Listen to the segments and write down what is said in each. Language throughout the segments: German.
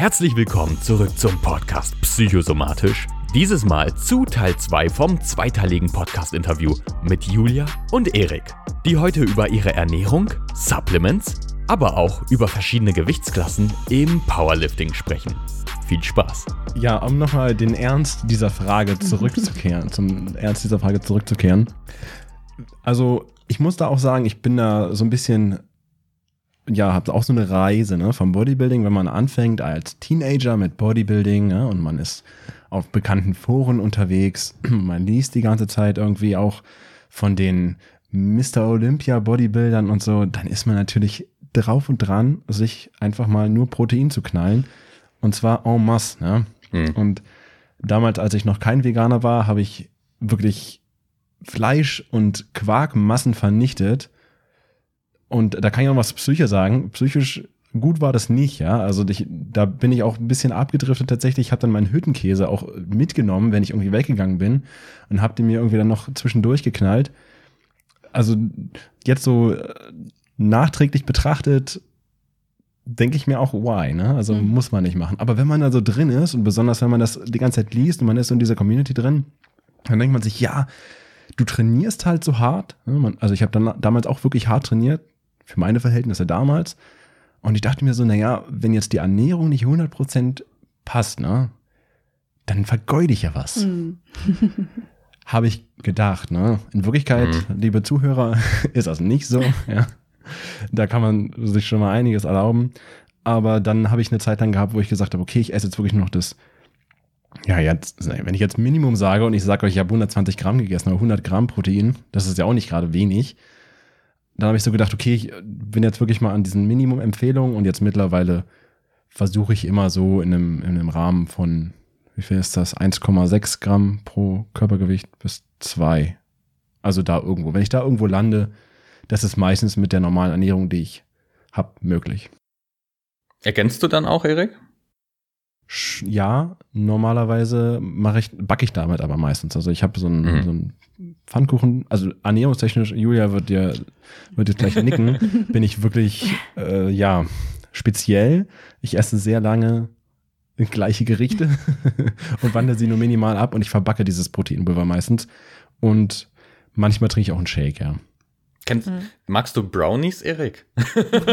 Herzlich willkommen zurück zum Podcast Psychosomatisch. Dieses Mal zu Teil 2 vom zweiteiligen Podcast-Interview mit Julia und Erik, die heute über ihre Ernährung, Supplements, aber auch über verschiedene Gewichtsklassen im Powerlifting sprechen. Viel Spaß. Ja, um nochmal den Ernst dieser Frage zurückzukehren, zum Ernst dieser Frage zurückzukehren. Also, ich muss da auch sagen, ich bin da so ein bisschen ja, habt auch so eine Reise ne, vom Bodybuilding, wenn man anfängt als Teenager mit Bodybuilding ne, und man ist auf bekannten Foren unterwegs, man liest die ganze Zeit irgendwie auch von den Mr. Olympia Bodybuildern und so, dann ist man natürlich drauf und dran, sich einfach mal nur Protein zu knallen und zwar en masse. Ne? Mhm. Und damals, als ich noch kein Veganer war, habe ich wirklich Fleisch und Quarkmassen vernichtet und da kann ich noch was Psyche sagen. Psychisch gut war das nicht, ja. Also ich, da bin ich auch ein bisschen abgedriftet tatsächlich. Ich habe dann meinen Hüttenkäse auch mitgenommen, wenn ich irgendwie weggegangen bin und habe den mir irgendwie dann noch zwischendurch geknallt. Also jetzt so äh, nachträglich betrachtet, denke ich mir auch, why, ne? Also mhm. muss man nicht machen. Aber wenn man da so drin ist und besonders wenn man das die ganze Zeit liest und man ist so in dieser Community drin, dann denkt man sich, ja, du trainierst halt so hart. Ne? Also ich habe dann damals auch wirklich hart trainiert, für meine Verhältnisse damals. Und ich dachte mir so, naja, wenn jetzt die Ernährung nicht 100% passt, ne, dann vergeude ich ja was. Mhm. Habe ich gedacht, ne? In Wirklichkeit, mhm. liebe Zuhörer, ist das nicht so, ja. Da kann man sich schon mal einiges erlauben. Aber dann habe ich eine Zeit lang gehabt, wo ich gesagt habe, okay, ich esse jetzt wirklich noch das, ja, jetzt, wenn ich jetzt Minimum sage und ich sage euch, ich habe 120 Gramm gegessen, aber 100 Gramm Protein, das ist ja auch nicht gerade wenig dann habe ich so gedacht, okay, ich bin jetzt wirklich mal an diesen Minimum-Empfehlungen und jetzt mittlerweile versuche ich immer so in einem, in einem Rahmen von, wie viel ist das? 1,6 Gramm pro Körpergewicht bis 2. Also da irgendwo. Wenn ich da irgendwo lande, das ist meistens mit der normalen Ernährung, die ich habe, möglich. Ergänzt du dann auch, Erik? Ja, normalerweise mache ich, backe ich damit aber meistens. Also ich habe so einen, mhm. so einen Pfannkuchen, also ernährungstechnisch, Julia wird dir wird jetzt gleich nicken, bin ich wirklich äh, ja speziell. Ich esse sehr lange gleiche Gerichte und wandere sie nur minimal ab und ich verbacke dieses Proteinpulver meistens. Und manchmal trinke ich auch einen Shake, ja. Kennst, hm. Magst du Brownies, Erik?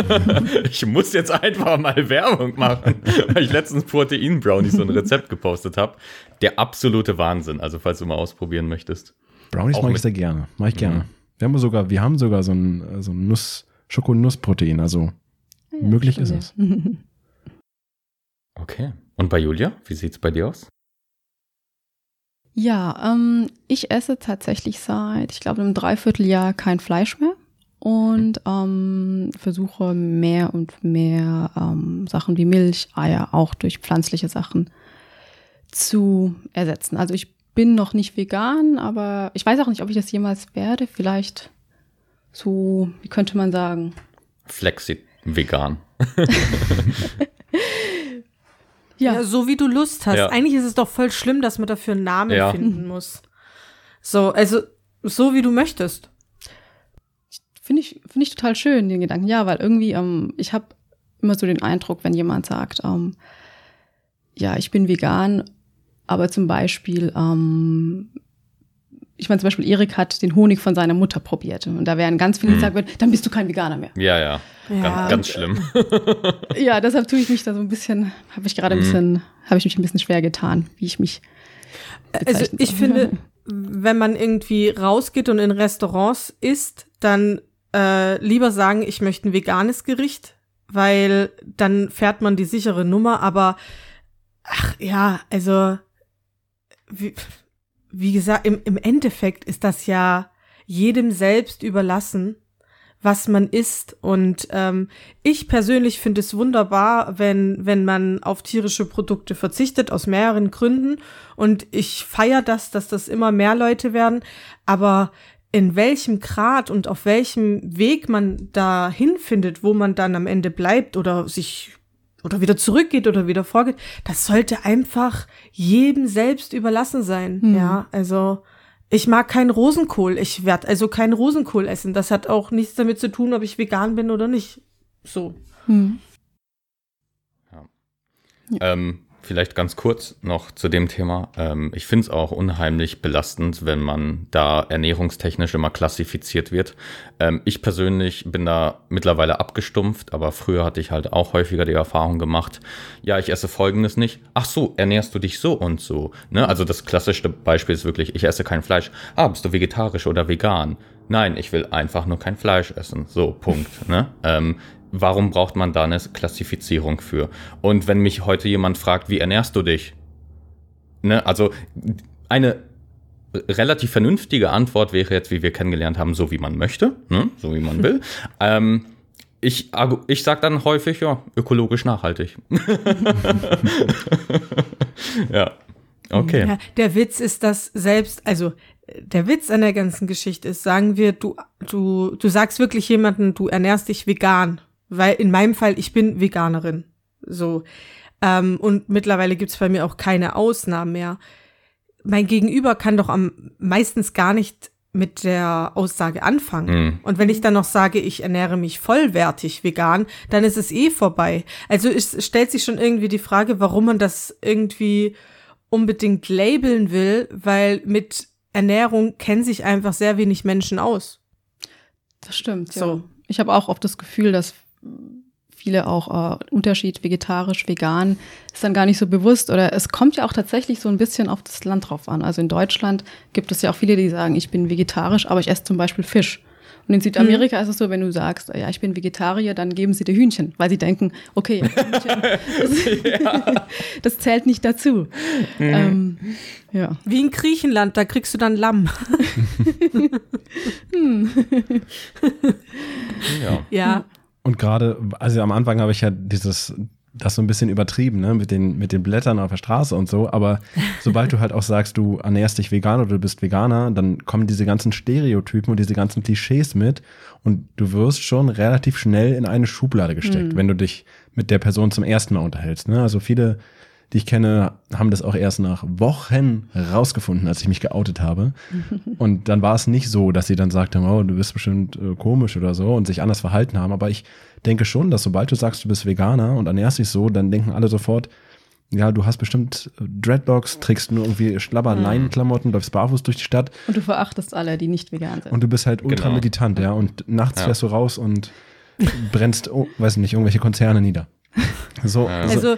ich muss jetzt einfach mal Werbung machen, weil ich letztens Protein-Brownies so ein Rezept gepostet habe. Der absolute Wahnsinn. Also, falls du mal ausprobieren möchtest. Brownies mag ich sehr gerne. Mag ich gerne. Mhm. Wir haben sogar, wir haben sogar so ein, so ein Nuss, Schokonussprotein. Also ja, möglich ist es. Okay. Und bei Julia, wie sieht es bei dir aus? Ja, ähm, ich esse tatsächlich seit, ich glaube, einem Dreivierteljahr kein Fleisch mehr und ähm, versuche mehr und mehr ähm, Sachen wie Milch, Eier auch durch pflanzliche Sachen zu ersetzen. Also ich bin noch nicht vegan, aber ich weiß auch nicht, ob ich das jemals werde. Vielleicht so, wie könnte man sagen? Flexi-vegan. ja. ja. so wie du Lust hast. Ja. Eigentlich ist es doch voll schlimm, dass man dafür einen Namen ja. finden muss. So, also so wie du möchtest. Finde ich, finde ich total schön, den Gedanken. Ja, weil irgendwie, ähm, ich habe immer so den Eindruck, wenn jemand sagt, ähm, ja, ich bin vegan aber zum Beispiel, ähm, ich meine zum Beispiel, Erik hat den Honig von seiner Mutter probiert. Und da werden ganz viele, die hm. sagen, dann bist du kein Veganer mehr. Ja, ja. ja. Ganz, ganz schlimm. ja, deshalb tue ich mich da so ein bisschen, habe ich gerade ein hm. bisschen, habe ich mich ein bisschen schwer getan, wie ich mich. Also ich soll. finde, wenn man irgendwie rausgeht und in Restaurants isst, dann äh, lieber sagen, ich möchte ein veganes Gericht, weil dann fährt man die sichere Nummer. Aber ach ja, also wie, wie gesagt, im, im Endeffekt ist das ja jedem selbst überlassen, was man isst. Und ähm, ich persönlich finde es wunderbar, wenn, wenn man auf tierische Produkte verzichtet, aus mehreren Gründen. Und ich feiere das, dass das immer mehr Leute werden. Aber in welchem Grad und auf welchem Weg man da hinfindet, wo man dann am Ende bleibt oder sich oder wieder zurückgeht oder wieder vorgeht, das sollte einfach jedem selbst überlassen sein. Hm. Ja, also ich mag keinen Rosenkohl. Ich werde also keinen Rosenkohl essen. Das hat auch nichts damit zu tun, ob ich vegan bin oder nicht. So. Hm. Ja. Ja. Ähm, Vielleicht ganz kurz noch zu dem Thema. Ähm, ich finde es auch unheimlich belastend, wenn man da ernährungstechnisch immer klassifiziert wird. Ähm, ich persönlich bin da mittlerweile abgestumpft, aber früher hatte ich halt auch häufiger die Erfahrung gemacht, ja, ich esse folgendes nicht. Ach so, ernährst du dich so und so. Ne? Also das klassischste Beispiel ist wirklich, ich esse kein Fleisch. Ah, bist du vegetarisch oder vegan? Nein, ich will einfach nur kein Fleisch essen. So, Punkt. Ne? Ähm, warum braucht man da eine Klassifizierung für? Und wenn mich heute jemand fragt, wie ernährst du dich? Ne, also eine relativ vernünftige Antwort wäre jetzt, wie wir kennengelernt haben, so wie man möchte, ne? so wie man will. ähm, ich, ich sage dann häufig, ja, ökologisch nachhaltig. ja, okay. Ja, der Witz ist, dass selbst, also der Witz an der ganzen Geschichte ist, sagen wir, du, du, du sagst wirklich jemanden, du ernährst dich vegan weil in meinem Fall, ich bin Veganerin. So. Ähm, und mittlerweile gibt's bei mir auch keine Ausnahmen mehr. Mein Gegenüber kann doch am meistens gar nicht mit der Aussage anfangen. Mhm. Und wenn ich dann noch sage, ich ernähre mich vollwertig vegan, dann ist es eh vorbei. Also es stellt sich schon irgendwie die Frage, warum man das irgendwie unbedingt labeln will, weil mit Ernährung kennen sich einfach sehr wenig Menschen aus. Das stimmt. So. Ja. Ich habe auch oft das Gefühl, dass viele auch äh, Unterschied vegetarisch, vegan ist dann gar nicht so bewusst oder es kommt ja auch tatsächlich so ein bisschen auf das Land drauf an. Also in Deutschland gibt es ja auch viele, die sagen, ich bin vegetarisch, aber ich esse zum Beispiel Fisch. Und in Südamerika mhm. ist es so, wenn du sagst, ja, ich bin Vegetarier, dann geben sie dir Hühnchen, weil sie denken, okay, Hühnchen, das, ja. das zählt nicht dazu. Mhm. Ähm, ja. Wie in Griechenland, da kriegst du dann Lamm. hm. ja. ja. Und gerade, also am Anfang habe ich ja dieses, das so ein bisschen übertrieben, ne, mit den, mit den Blättern auf der Straße und so. Aber sobald du halt auch sagst, du ernährst dich vegan oder du bist Veganer, dann kommen diese ganzen Stereotypen und diese ganzen Klischees mit und du wirst schon relativ schnell in eine Schublade gesteckt, mhm. wenn du dich mit der Person zum ersten Mal unterhältst. Ne? Also viele die ich kenne, haben das auch erst nach Wochen rausgefunden, als ich mich geoutet habe. Und dann war es nicht so, dass sie dann sagten, oh, du bist bestimmt äh, komisch oder so und sich anders verhalten haben. Aber ich denke schon, dass sobald du sagst, du bist Veganer und ernährst dich so, dann denken alle sofort, ja, du hast bestimmt äh, Dreadlocks, trägst nur irgendwie schlabber Leinenklamotten, läufst barfuß durch die Stadt. Und du verachtest alle, die nicht vegan sind. Und du bist halt ultra genau. meditant, ja. Und nachts ja. fährst du raus und brennst, oh, weiß nicht, irgendwelche Konzerne nieder. So, also, also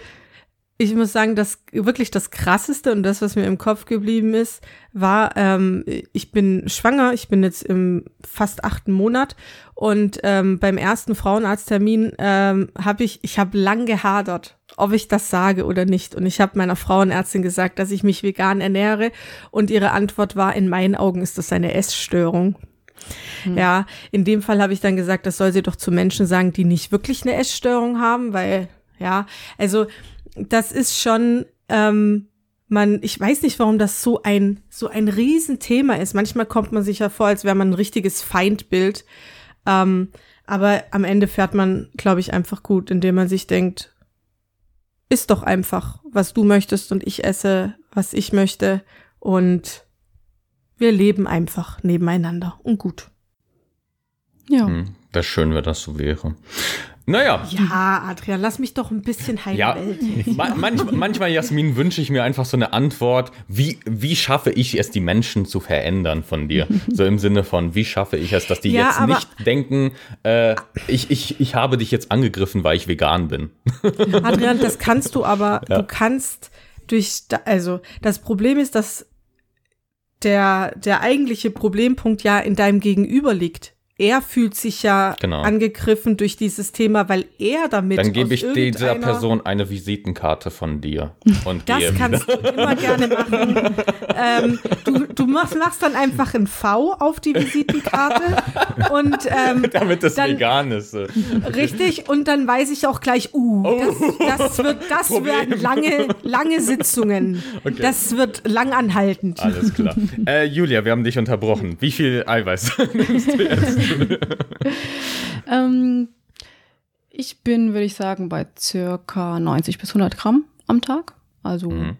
ich muss sagen, das wirklich das Krasseste und das, was mir im Kopf geblieben ist, war, ähm, ich bin schwanger, ich bin jetzt im fast achten Monat und ähm, beim ersten Frauenarzttermin ähm, habe ich, ich habe lang gehadert, ob ich das sage oder nicht. Und ich habe meiner Frauenärztin gesagt, dass ich mich vegan ernähre und ihre Antwort war, in meinen Augen ist das eine Essstörung. Hm. Ja, in dem Fall habe ich dann gesagt, das soll sie doch zu Menschen sagen, die nicht wirklich eine Essstörung haben, weil ja, also das ist schon, ähm, man, ich weiß nicht, warum das so ein, so ein Riesenthema ist. Manchmal kommt man sich ja vor, als wäre man ein richtiges Feindbild. Ähm, aber am Ende fährt man, glaube ich, einfach gut, indem man sich denkt, ist doch einfach, was du möchtest und ich esse, was ich möchte und wir leben einfach nebeneinander und gut. Ja. Hm, wäre schön, wenn das so wäre. Naja. Ja, Adrian, lass mich doch ein bisschen heile ja, ma manchmal, manchmal, Jasmin, wünsche ich mir einfach so eine Antwort, wie, wie schaffe ich es, die Menschen zu verändern von dir? So im Sinne von, wie schaffe ich es, dass die ja, jetzt nicht denken, äh, ich, ich, ich habe dich jetzt angegriffen, weil ich vegan bin. Adrian, das kannst du aber, ja. du kannst durch, also das Problem ist, dass der, der eigentliche Problempunkt ja in deinem Gegenüber liegt er fühlt sich ja genau. angegriffen durch dieses Thema, weil er damit. Dann gebe ich dieser Person eine Visitenkarte von dir. Und das kannst du immer gerne machen. ähm, du du machst, machst, dann einfach ein V auf die Visitenkarte und ähm, damit das dann, vegan ist. Richtig, und dann weiß ich auch gleich, uh, oh. das, das, wird, das werden lange, lange Sitzungen. Okay. Das wird lang anhaltend. Alles klar. Äh, Julia, wir haben dich unterbrochen. Wie viel Eiweiß nimmst du jetzt? ähm, ich bin, würde ich sagen, bei circa 90 bis 100 Gramm am Tag. Also. Mhm.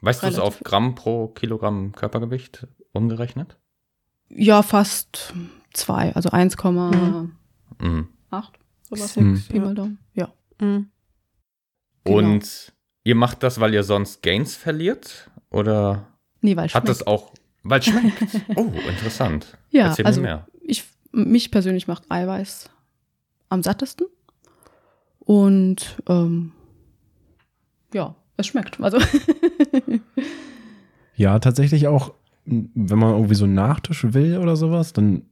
Weißt du es auf Gramm pro Kilogramm Körpergewicht umgerechnet? Ja, fast zwei, also 1,8. Mhm. Mhm. Pi mal Daumen. Ja. Mhm. Genau. Und Ihr macht das, weil ihr sonst Gains verliert? Oder nee, weil hat das auch, weil es schmeckt? oh, interessant. Ja, Erzähl also mehr. Ich, mich persönlich macht Eiweiß am sattesten. Und ähm, ja, es schmeckt. Also ja, tatsächlich auch, wenn man irgendwie so einen Nachtisch will oder sowas, dann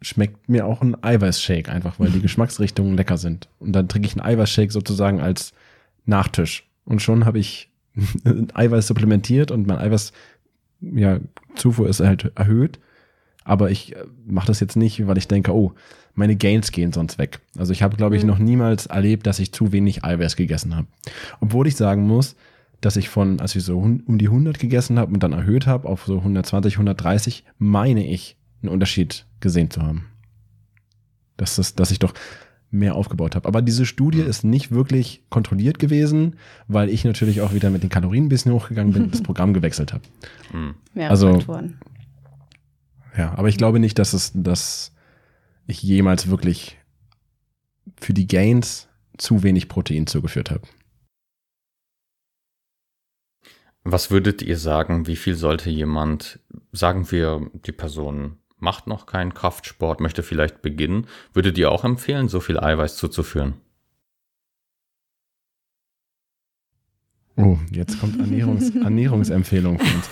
schmeckt mir auch ein Eiweißshake einfach, weil die Geschmacksrichtungen lecker sind. Und dann trinke ich einen Eiweißshake sozusagen als Nachtisch. Und schon habe ich Eiweiß supplementiert und mein Eiweiß, ja, Zufuhr ist halt erhöht. Aber ich äh, mache das jetzt nicht, weil ich denke, oh, meine Gains gehen sonst weg. Also ich habe, glaube ich, mhm. noch niemals erlebt, dass ich zu wenig Eiweiß gegessen habe. Obwohl ich sagen muss, dass ich von, als ich so um die 100 gegessen habe und dann erhöht habe auf so 120, 130, meine ich, einen Unterschied gesehen zu haben. Dass, das, dass ich doch mehr aufgebaut habe. Aber diese Studie mhm. ist nicht wirklich kontrolliert gewesen, weil ich natürlich auch wieder mit den Kalorien ein bisschen hochgegangen bin und das Programm gewechselt habe. Mhm. Mehrere also, Faktoren. Ja, aber ich glaube nicht, dass es, dass ich jemals wirklich für die Gains zu wenig Protein zugeführt habe. Was würdet ihr sagen, wie viel sollte jemand, sagen wir, die Person macht noch keinen Kraftsport, möchte vielleicht beginnen, würdet ihr auch empfehlen, so viel Eiweiß zuzuführen? Oh, jetzt kommt Ernährungs Ernährungsempfehlung von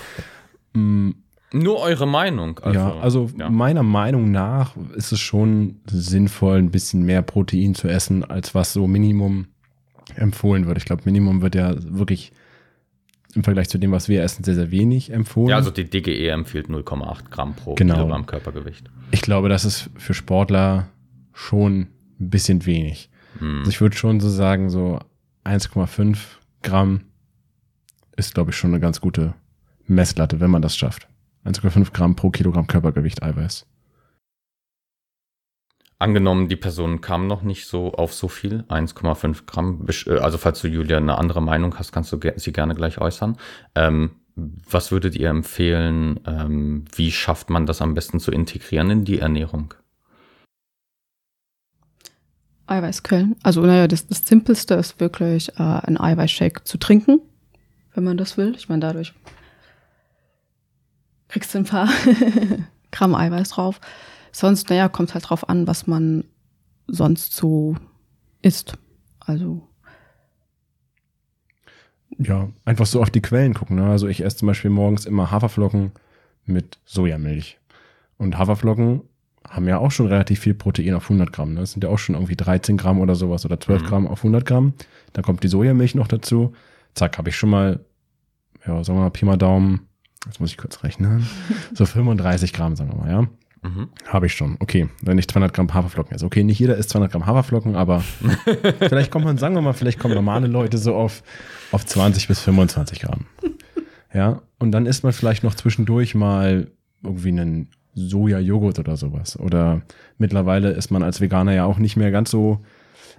uns. Nur eure Meinung. Also, ja, also ja. meiner Meinung nach ist es schon sinnvoll, ein bisschen mehr Protein zu essen, als was so Minimum empfohlen wird. Ich glaube, Minimum wird ja wirklich im Vergleich zu dem, was wir essen, sehr, sehr wenig empfohlen. Ja, also die DGE empfiehlt 0,8 Gramm pro genau. Kilogramm Körpergewicht. Ich glaube, das ist für Sportler schon ein bisschen wenig. Hm. Also ich würde schon so sagen, so 1,5 Gramm ist, glaube ich, schon eine ganz gute Messlatte, wenn man das schafft. 1,5 Gramm pro Kilogramm Körpergewicht Eiweiß. Angenommen, die Person kam noch nicht so auf so viel, 1,5 Gramm. Äh, also falls du, Julia, eine andere Meinung hast, kannst du sie gerne gleich äußern. Ähm, was würdet ihr empfehlen? Ähm, wie schafft man das am besten zu integrieren in die Ernährung? Eiweißquellen. Also naja, das, das Simpelste ist wirklich äh, ein Eiweißshake zu trinken, wenn man das will. Ich meine, dadurch kriegst du ein paar Gramm Eiweiß drauf. Sonst, naja, kommt halt drauf an, was man sonst so isst. Also. Ja, einfach so auf die Quellen gucken. Ne? Also ich esse zum Beispiel morgens immer Haferflocken mit Sojamilch. Und Haferflocken haben ja auch schon relativ viel Protein auf 100 Gramm. Ne? Das sind ja auch schon irgendwie 13 Gramm oder sowas oder 12 mhm. Gramm auf 100 Gramm. Dann kommt die Sojamilch noch dazu. Zack, habe ich schon mal, ja, sagen wir mal, Pi mal Daumen, jetzt muss ich kurz rechnen, so 35 Gramm, sagen wir mal, ja. Mhm. Habe ich schon. Okay, wenn ich 200 Gramm Haferflocken esse. Okay, nicht jeder isst 200 Gramm Haferflocken, aber vielleicht kommt man, sagen wir mal, vielleicht kommen normale Leute so auf, auf 20 bis 25 Gramm. Ja, und dann isst man vielleicht noch zwischendurch mal irgendwie einen Soja-Joghurt oder sowas. Oder mittlerweile ist man als Veganer ja auch nicht mehr ganz so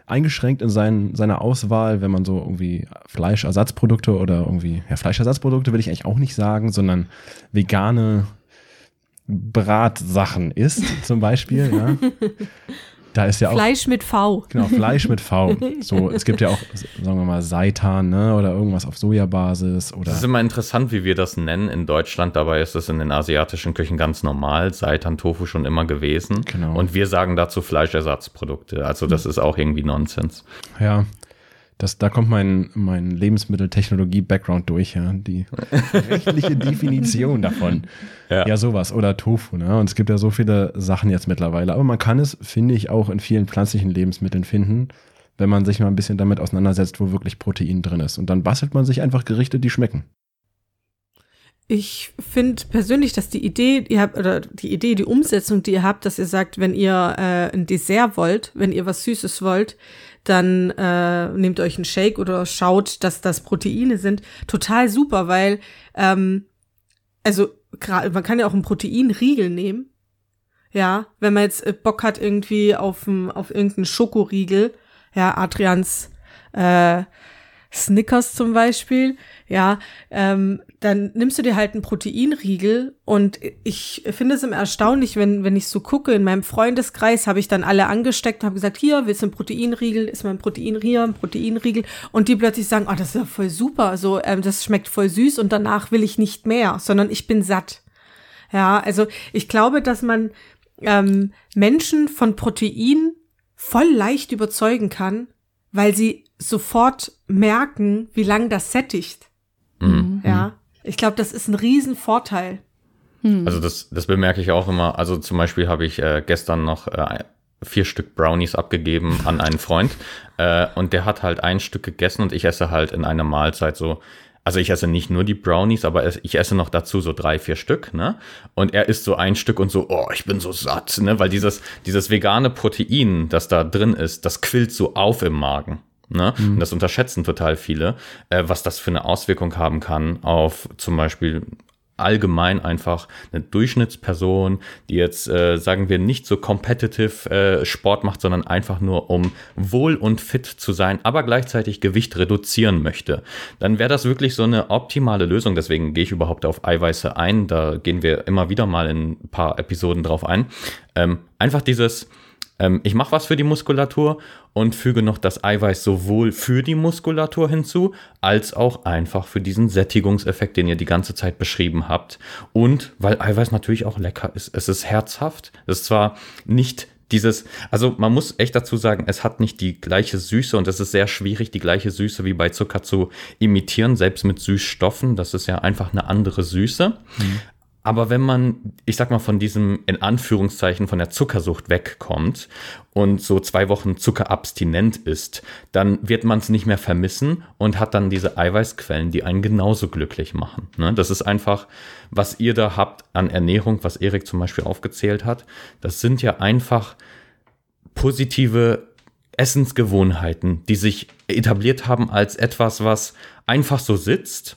eingeschränkt in sein, seiner Auswahl, wenn man so irgendwie Fleischersatzprodukte oder irgendwie, ja, Fleischersatzprodukte will ich eigentlich auch nicht sagen, sondern vegane Bratsachen isst, zum Beispiel, ja. Da ist ja auch. Fleisch mit V. Genau, Fleisch mit V. So, es gibt ja auch, sagen wir mal, Seitan, ne, oder irgendwas auf Sojabasis oder. Das ist immer interessant, wie wir das nennen in Deutschland. Dabei ist es in den asiatischen Küchen ganz normal. Seitan, Tofu schon immer gewesen. Genau. Und wir sagen dazu Fleischersatzprodukte. Also, das ist auch irgendwie Nonsens. Ja das, da kommt mein, mein Lebensmitteltechnologie-Background durch, ja. Die rechtliche Definition davon. Ja. ja, sowas. Oder Tofu, ne? Und es gibt ja so viele Sachen jetzt mittlerweile. Aber man kann es, finde ich, auch in vielen pflanzlichen Lebensmitteln finden, wenn man sich mal ein bisschen damit auseinandersetzt, wo wirklich Protein drin ist. Und dann bastelt man sich einfach Gerichte, die schmecken. Ich finde persönlich, dass die Idee, ihr habt, oder die Idee, die Umsetzung, die ihr habt, dass ihr sagt, wenn ihr äh, ein Dessert wollt, wenn ihr was Süßes wollt, dann äh, nehmt euch einen Shake oder schaut, dass das Proteine sind. Total super, weil ähm, also man kann ja auch einen Proteinriegel nehmen. Ja, wenn man jetzt äh, Bock hat irgendwie auf, auf irgendeinen Schokoriegel, ja, Adrians äh, Snickers zum Beispiel, ja, ähm, dann nimmst du dir halt einen Proteinriegel und ich finde es immer erstaunlich, wenn, wenn ich so gucke, in meinem Freundeskreis habe ich dann alle angesteckt und habe gesagt, hier, willst du einen Proteinriegel, ist mein Protein hier, ein Proteinriegel und die plötzlich sagen, oh, das ist ja voll super, so, ähm, das schmeckt voll süß und danach will ich nicht mehr, sondern ich bin satt. Ja, also ich glaube, dass man ähm, Menschen von Protein voll leicht überzeugen kann, weil sie sofort merken, wie lang das sättigt. Mhm. Ja, ich glaube, das ist ein Riesenvorteil. Mhm. Also das, das bemerke ich auch immer. Also zum Beispiel habe ich äh, gestern noch äh, vier Stück Brownies abgegeben an einen Freund äh, und der hat halt ein Stück gegessen und ich esse halt in einer Mahlzeit so also ich esse nicht nur die Brownies, aber ich esse noch dazu so drei, vier Stück, ne? Und er isst so ein Stück und so, oh, ich bin so satt, ne? Weil dieses, dieses vegane Protein, das da drin ist, das quillt so auf im Magen. Ne? Mhm. Und das unterschätzen total viele, äh, was das für eine Auswirkung haben kann auf zum Beispiel allgemein einfach eine Durchschnittsperson, die jetzt, äh, sagen wir, nicht so competitive äh, Sport macht, sondern einfach nur um wohl und fit zu sein, aber gleichzeitig Gewicht reduzieren möchte, dann wäre das wirklich so eine optimale Lösung. Deswegen gehe ich überhaupt auf Eiweiße ein. Da gehen wir immer wieder mal in ein paar Episoden drauf ein. Ähm, einfach dieses ähm, ich mache was für die Muskulatur und füge noch das Eiweiß sowohl für die Muskulatur hinzu, als auch einfach für diesen Sättigungseffekt, den ihr die ganze Zeit beschrieben habt. Und weil Eiweiß natürlich auch lecker ist. Es ist herzhaft. Es ist zwar nicht dieses, also man muss echt dazu sagen, es hat nicht die gleiche Süße und es ist sehr schwierig, die gleiche Süße wie bei Zucker zu imitieren, selbst mit Süßstoffen. Das ist ja einfach eine andere Süße. Mhm. Aber wenn man, ich sag mal, von diesem, in Anführungszeichen, von der Zuckersucht wegkommt und so zwei Wochen zuckerabstinent ist, dann wird man es nicht mehr vermissen und hat dann diese Eiweißquellen, die einen genauso glücklich machen. Ne? Das ist einfach, was ihr da habt an Ernährung, was Erik zum Beispiel aufgezählt hat. Das sind ja einfach positive Essensgewohnheiten, die sich etabliert haben als etwas, was einfach so sitzt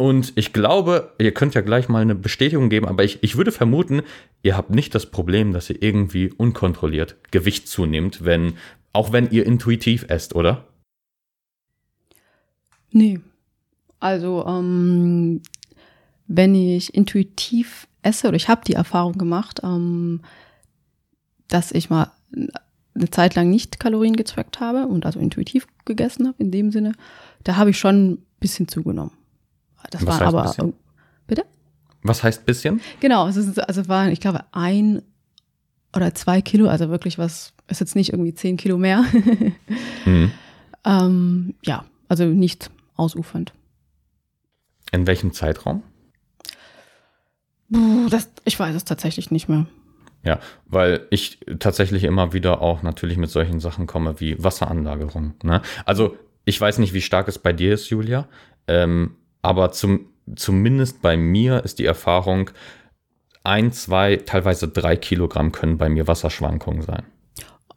und ich glaube, ihr könnt ja gleich mal eine Bestätigung geben, aber ich, ich würde vermuten, ihr habt nicht das Problem, dass ihr irgendwie unkontrolliert Gewicht zunehmt, wenn, auch wenn ihr intuitiv esst, oder? Nee. Also, ähm, wenn ich intuitiv esse, oder ich habe die Erfahrung gemacht, ähm, dass ich mal eine Zeit lang nicht Kalorien getrackt habe und also intuitiv gegessen habe, in dem Sinne, da habe ich schon ein bisschen zugenommen. Das Was war aber. Bisschen? Bitte? Was heißt bisschen? Genau, es ist, also waren, ich glaube, ein oder zwei Kilo, also wirklich was, ist jetzt nicht irgendwie zehn Kilo mehr. mhm. ähm, ja, also nicht ausufernd. In welchem Zeitraum? Das, ich weiß es tatsächlich nicht mehr. Ja, weil ich tatsächlich immer wieder auch natürlich mit solchen Sachen komme wie Wasseranlagerung. Ne? Also ich weiß nicht, wie stark es bei dir ist, Julia. Ähm, aber zum, zumindest bei mir ist die Erfahrung, ein, zwei, teilweise drei Kilogramm können bei mir Wasserschwankungen sein.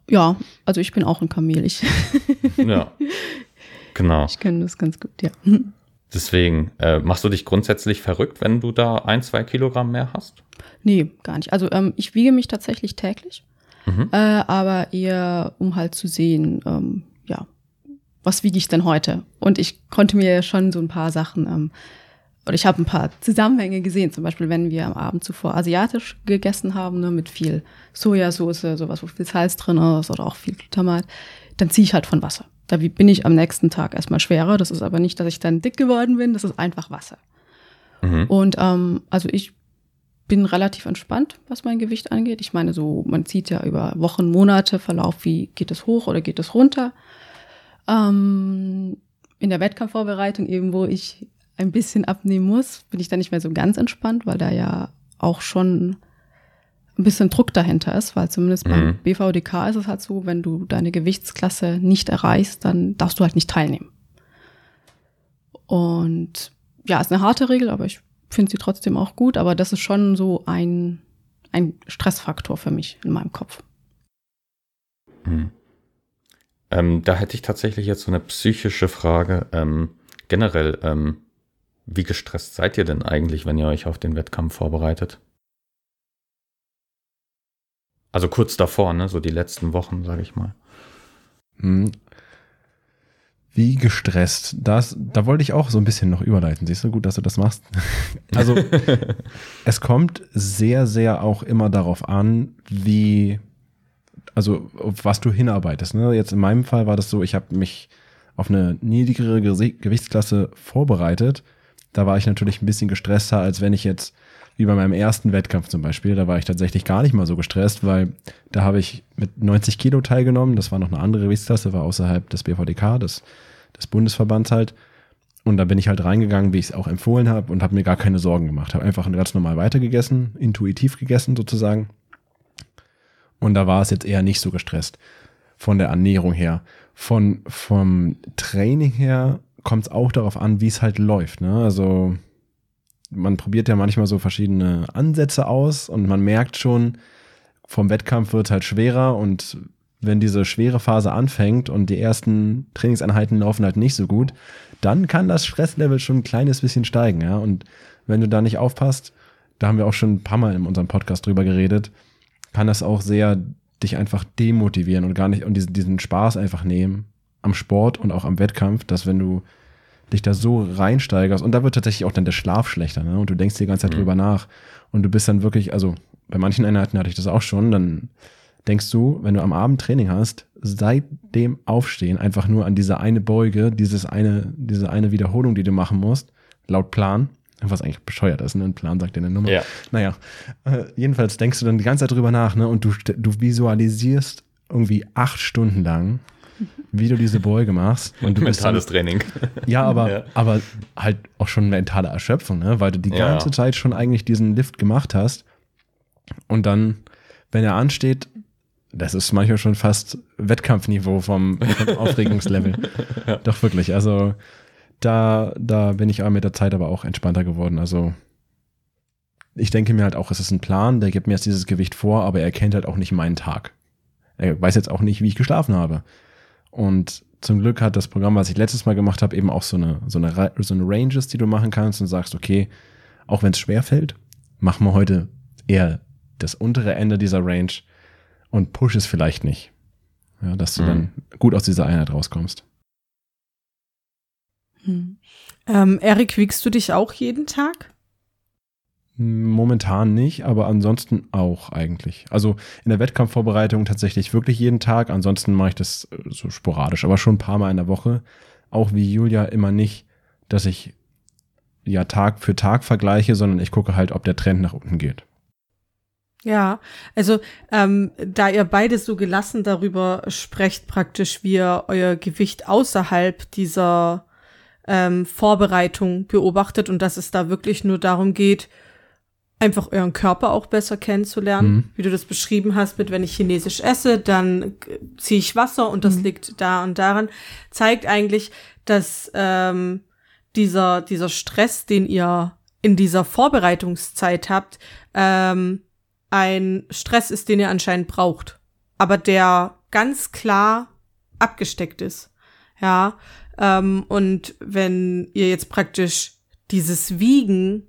Ja, also ich bin auch ein Kamel. Ich ja, genau. Ich kenne das ganz gut, ja. Deswegen, äh, machst du dich grundsätzlich verrückt, wenn du da ein, zwei Kilogramm mehr hast? Nee, gar nicht. Also ähm, ich wiege mich tatsächlich täglich, mhm. äh, aber eher um halt zu sehen, ähm, ja, was wiege ich denn heute? Und ich konnte mir schon so ein paar Sachen, ähm, oder ich habe ein paar Zusammenhänge gesehen, zum Beispiel, wenn wir am Abend zuvor asiatisch gegessen haben, ne, mit viel Sojasauce, sowas, wo viel Salz drin ist oder auch viel Glutamat, dann ziehe ich halt von Wasser. Da bin ich am nächsten Tag erstmal schwerer. Das ist aber nicht, dass ich dann dick geworden bin, das ist einfach Wasser. Mhm. Und ähm, also ich bin relativ entspannt, was mein Gewicht angeht. Ich meine, so, man zieht ja über Wochen, Monate Verlauf, wie geht es hoch oder geht es runter. Ähm, in der Wettkampfvorbereitung, eben wo ich ein bisschen abnehmen muss, bin ich da nicht mehr so ganz entspannt, weil da ja auch schon ein bisschen Druck dahinter ist, weil zumindest mhm. beim BVDK ist es halt so, wenn du deine Gewichtsklasse nicht erreichst, dann darfst du halt nicht teilnehmen. Und ja, ist eine harte Regel, aber ich finde sie trotzdem auch gut, aber das ist schon so ein, ein Stressfaktor für mich in meinem Kopf. Mhm. Ähm, da hätte ich tatsächlich jetzt so eine psychische Frage. Ähm, generell, ähm, wie gestresst seid ihr denn eigentlich, wenn ihr euch auf den Wettkampf vorbereitet? Also kurz davor, ne? So die letzten Wochen, sage ich mal. Hm. Wie gestresst. Das, da wollte ich auch so ein bisschen noch überleiten. Siehst du, gut, dass du das machst. Also, es kommt sehr, sehr auch immer darauf an, wie, also, auf was du hinarbeitest. Ne? Jetzt in meinem Fall war das so, ich habe mich auf eine niedrigere Gewichtsklasse vorbereitet. Da war ich natürlich ein bisschen gestresster, als wenn ich jetzt wie bei meinem ersten Wettkampf zum Beispiel. Da war ich tatsächlich gar nicht mal so gestresst, weil da habe ich mit 90 Kilo teilgenommen. Das war noch eine andere Gewichtsklasse, war außerhalb des BVDK, des, des Bundesverbands halt. Und da bin ich halt reingegangen, wie ich es auch empfohlen habe und habe mir gar keine Sorgen gemacht. Habe einfach ganz normal weitergegessen, intuitiv gegessen sozusagen. Und da war es jetzt eher nicht so gestresst von der Ernährung her. Von, vom Training her kommt es auch darauf an, wie es halt läuft. Ne? Also man probiert ja manchmal so verschiedene Ansätze aus und man merkt schon, vom Wettkampf wird es halt schwerer und wenn diese schwere Phase anfängt und die ersten Trainingseinheiten laufen halt nicht so gut, dann kann das Stresslevel schon ein kleines bisschen steigen, ja. Und wenn du da nicht aufpasst, da haben wir auch schon ein paar Mal in unserem Podcast drüber geredet, kann das auch sehr dich einfach demotivieren und gar nicht und diesen, diesen Spaß einfach nehmen am Sport und auch am Wettkampf, dass wenn du dich da so reinsteigerst und da wird tatsächlich auch dann der Schlaf schlechter, ne? Und du denkst die ganze Zeit mhm. drüber nach und du bist dann wirklich, also bei manchen Einheiten hatte ich das auch schon, dann denkst du, wenn du am Abend Training hast, seit dem Aufstehen einfach nur an diese eine Beuge, dieses eine, diese eine Wiederholung, die du machen musst, laut Plan, was eigentlich bescheuert ist, ne? Ein Plan sagt dir eine Nummer. Ja. Naja, äh, jedenfalls denkst du dann die ganze Zeit drüber nach, ne? Und du, du visualisierst irgendwie acht Stunden lang wie du diese Beuge machst. Und du Mentales dann, Training. Ja aber, ja. aber halt auch schon mentale Erschöpfung, ne? weil du die ganze ja. Zeit schon eigentlich diesen Lift gemacht hast. Und dann, wenn er ansteht, das ist manchmal schon fast Wettkampfniveau vom, vom Aufregungslevel. ja. Doch wirklich. Also da, da bin ich mit der Zeit aber auch entspannter geworden. Also ich denke mir halt auch, es ist ein Plan, der gibt mir jetzt dieses Gewicht vor, aber er kennt halt auch nicht meinen Tag. Er weiß jetzt auch nicht, wie ich geschlafen habe. Und zum Glück hat das Programm, was ich letztes Mal gemacht habe, eben auch so eine, so eine, so eine Ranges, die du machen kannst und sagst, okay, auch wenn es schwer fällt, machen wir heute eher das untere Ende dieser Range und push es vielleicht nicht. Ja, dass du mhm. dann gut aus dieser Einheit rauskommst. Hm. Ähm, Erik, wiegst du dich auch jeden Tag? Momentan nicht, aber ansonsten auch eigentlich. Also in der Wettkampfvorbereitung tatsächlich wirklich jeden Tag. Ansonsten mache ich das äh, so sporadisch, aber schon ein paar Mal in der Woche. Auch wie Julia immer nicht, dass ich ja Tag für Tag vergleiche, sondern ich gucke halt, ob der Trend nach unten geht. Ja, also ähm, da ihr beide so gelassen darüber sprecht, praktisch, wie ihr euer Gewicht außerhalb dieser ähm, Vorbereitung beobachtet und dass es da wirklich nur darum geht, einfach euren Körper auch besser kennenzulernen, mhm. wie du das beschrieben hast, mit wenn ich chinesisch esse, dann ziehe ich Wasser und das mhm. liegt da und daran, zeigt eigentlich, dass ähm, dieser, dieser Stress, den ihr in dieser Vorbereitungszeit habt, ähm, ein Stress ist, den ihr anscheinend braucht, aber der ganz klar abgesteckt ist. Ja, ähm, und wenn ihr jetzt praktisch dieses Wiegen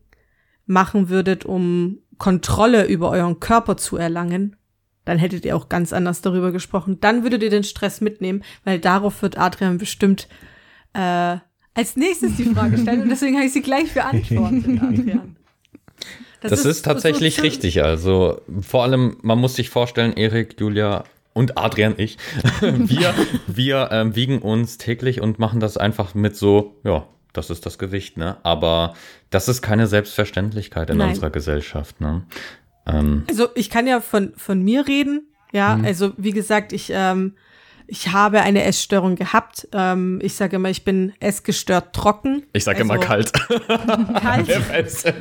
machen würdet, um Kontrolle über euren Körper zu erlangen, dann hättet ihr auch ganz anders darüber gesprochen. Dann würdet ihr den Stress mitnehmen, weil darauf wird Adrian bestimmt äh, als nächstes die Frage stellen und deswegen habe ich sie gleich beantwortet, Adrian. Das, das ist, ist, tatsächlich so richtig. Also vor allem, man muss sich vorstellen, Erik, Julia und Adrian, ich, wir, wir ähm, wiegen uns täglich und machen das einfach mit so, ja, das ist das Gewicht, ne? Aber das ist keine Selbstverständlichkeit in Nein. unserer Gesellschaft, ne? Ähm. Also ich kann ja von, von mir reden, ja. Mhm. Also wie gesagt, ich, ähm, ich habe eine Essstörung gehabt. Ähm, ich sage immer, ich bin essgestört trocken. Ich sage also, immer kalt. kalt.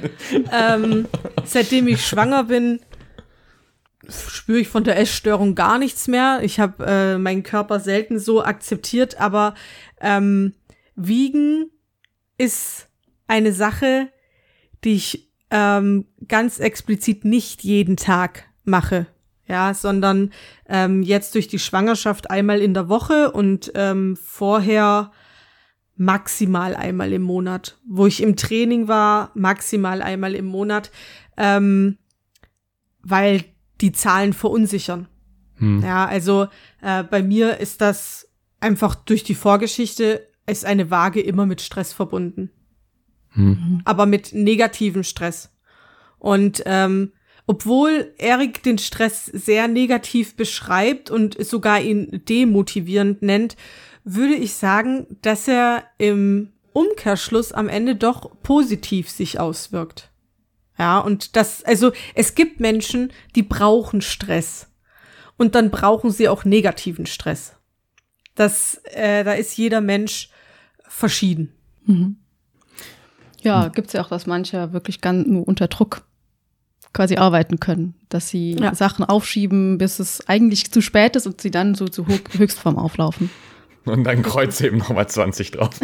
ähm, seitdem ich schwanger bin, spüre ich von der Essstörung gar nichts mehr. Ich habe äh, meinen Körper selten so akzeptiert, aber ähm, Wiegen ist eine Sache, die ich ähm, ganz explizit nicht jeden Tag mache. Ja, sondern ähm, jetzt durch die Schwangerschaft einmal in der Woche und ähm, vorher maximal einmal im Monat. Wo ich im Training war, maximal einmal im Monat, ähm, weil die Zahlen verunsichern. Hm. Ja, also äh, bei mir ist das einfach durch die Vorgeschichte ist eine Waage immer mit Stress verbunden. Hm. Aber mit negativem Stress. Und ähm, obwohl Erik den Stress sehr negativ beschreibt und sogar ihn demotivierend nennt, würde ich sagen, dass er im Umkehrschluss am Ende doch positiv sich auswirkt. Ja, und das, also es gibt Menschen, die brauchen Stress. Und dann brauchen sie auch negativen Stress. Das, äh, da ist jeder Mensch verschieden. Mhm. Ja, gibt es ja auch, dass manche wirklich ganz nur unter Druck quasi arbeiten können, dass sie ja. Sachen aufschieben, bis es eigentlich zu spät ist und sie dann so zu Höchstform auflaufen. Und dann Kreuz eben nochmal 20 drauf.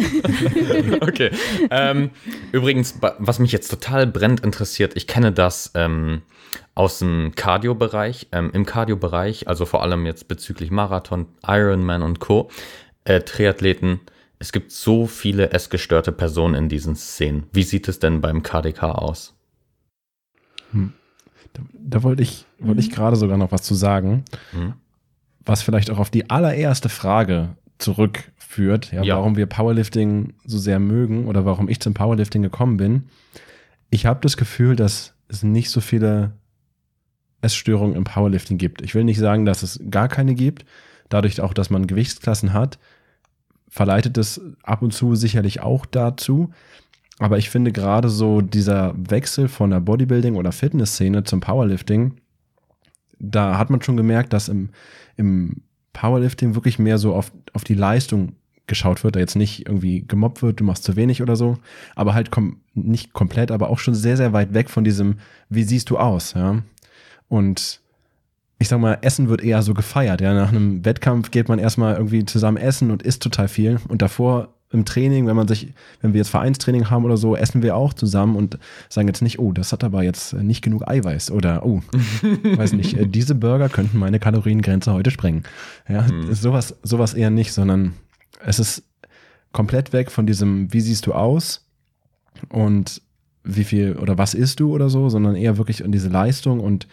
okay. Ähm, übrigens, was mich jetzt total brennend interessiert, ich kenne das ähm, aus dem Cardio-Bereich, ähm, im Cardio-Bereich, also vor allem jetzt bezüglich Marathon, Ironman und Co., äh, Triathleten, es gibt so viele essgestörte Personen in diesen Szenen. Wie sieht es denn beim KDK aus? Hm. Da, da, wollte ich, wollte ich mhm. gerade sogar noch was zu sagen, hm. was vielleicht auch auf die allererste Frage zurückführt, ja, ja. warum wir Powerlifting so sehr mögen oder warum ich zum Powerlifting gekommen bin. Ich habe das Gefühl, dass es nicht so viele Essstörungen im Powerlifting gibt. Ich will nicht sagen, dass es gar keine gibt. Dadurch auch, dass man Gewichtsklassen hat, verleitet es ab und zu sicherlich auch dazu. Aber ich finde gerade so dieser Wechsel von der Bodybuilding- oder Fitnessszene zum Powerlifting, da hat man schon gemerkt, dass im, im Powerlifting wirklich mehr so auf, auf die Leistung geschaut wird, da jetzt nicht irgendwie gemobbt wird, du machst zu wenig oder so, aber halt kom nicht komplett, aber auch schon sehr, sehr weit weg von diesem, wie siehst du aus, ja. Und ich sag mal, Essen wird eher so gefeiert, ja. Nach einem Wettkampf geht man erstmal irgendwie zusammen essen und isst total viel und davor im Training, wenn man sich, wenn wir jetzt Vereinstraining haben oder so, essen wir auch zusammen und sagen jetzt nicht, oh, das hat aber jetzt nicht genug Eiweiß oder oh, weiß nicht, äh, diese Burger könnten meine Kaloriengrenze heute sprengen. Ja, mhm. sowas, sowas eher nicht, sondern es ist komplett weg von diesem, wie siehst du aus und wie viel oder was isst du oder so, sondern eher wirklich in diese Leistung und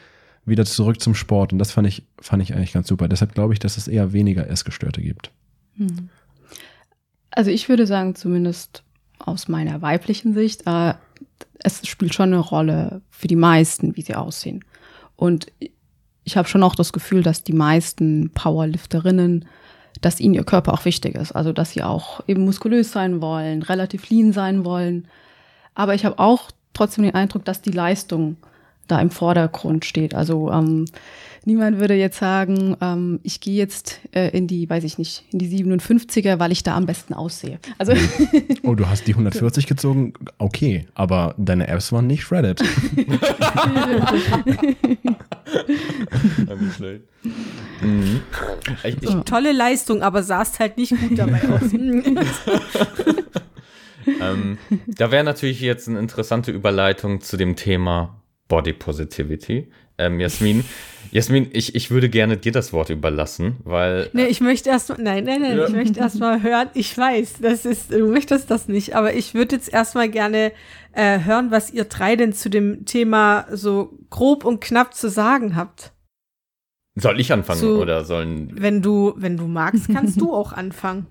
wieder zurück zum Sport. Und das fand ich, fand ich eigentlich ganz super. Deshalb glaube ich, dass es eher weniger Essgestörte gibt. Hm. Also ich würde sagen, zumindest aus meiner weiblichen Sicht, äh, es spielt schon eine Rolle für die meisten, wie sie aussehen. Und ich habe schon auch das Gefühl, dass die meisten Powerlifterinnen, dass ihnen ihr Körper auch wichtig ist. Also dass sie auch eben muskulös sein wollen, relativ lean sein wollen. Aber ich habe auch trotzdem den Eindruck, dass die Leistung da im Vordergrund steht. Also ähm, niemand würde jetzt sagen, ähm, ich gehe jetzt äh, in die, weiß ich nicht, in die 57er, weil ich da am besten aussehe. Also oh, du hast die 140 gezogen? Okay, aber deine Apps waren nicht shredded. mhm. Tolle Leistung, aber sahst halt nicht gut dabei aus. ähm, da wäre natürlich jetzt eine interessante Überleitung zu dem Thema Body Positivity. Ähm, Jasmin, Jasmin, ich, ich würde gerne dir das Wort überlassen, weil. Nee, ich möchte erstmal, nein, nein, nein, ja. ich möchte erstmal hören. Ich weiß, das ist, du möchtest das nicht, aber ich würde jetzt erstmal gerne äh, hören, was ihr drei denn zu dem Thema so grob und knapp zu sagen habt. Soll ich anfangen zu, oder sollen. Wenn du, wenn du magst, kannst du auch anfangen.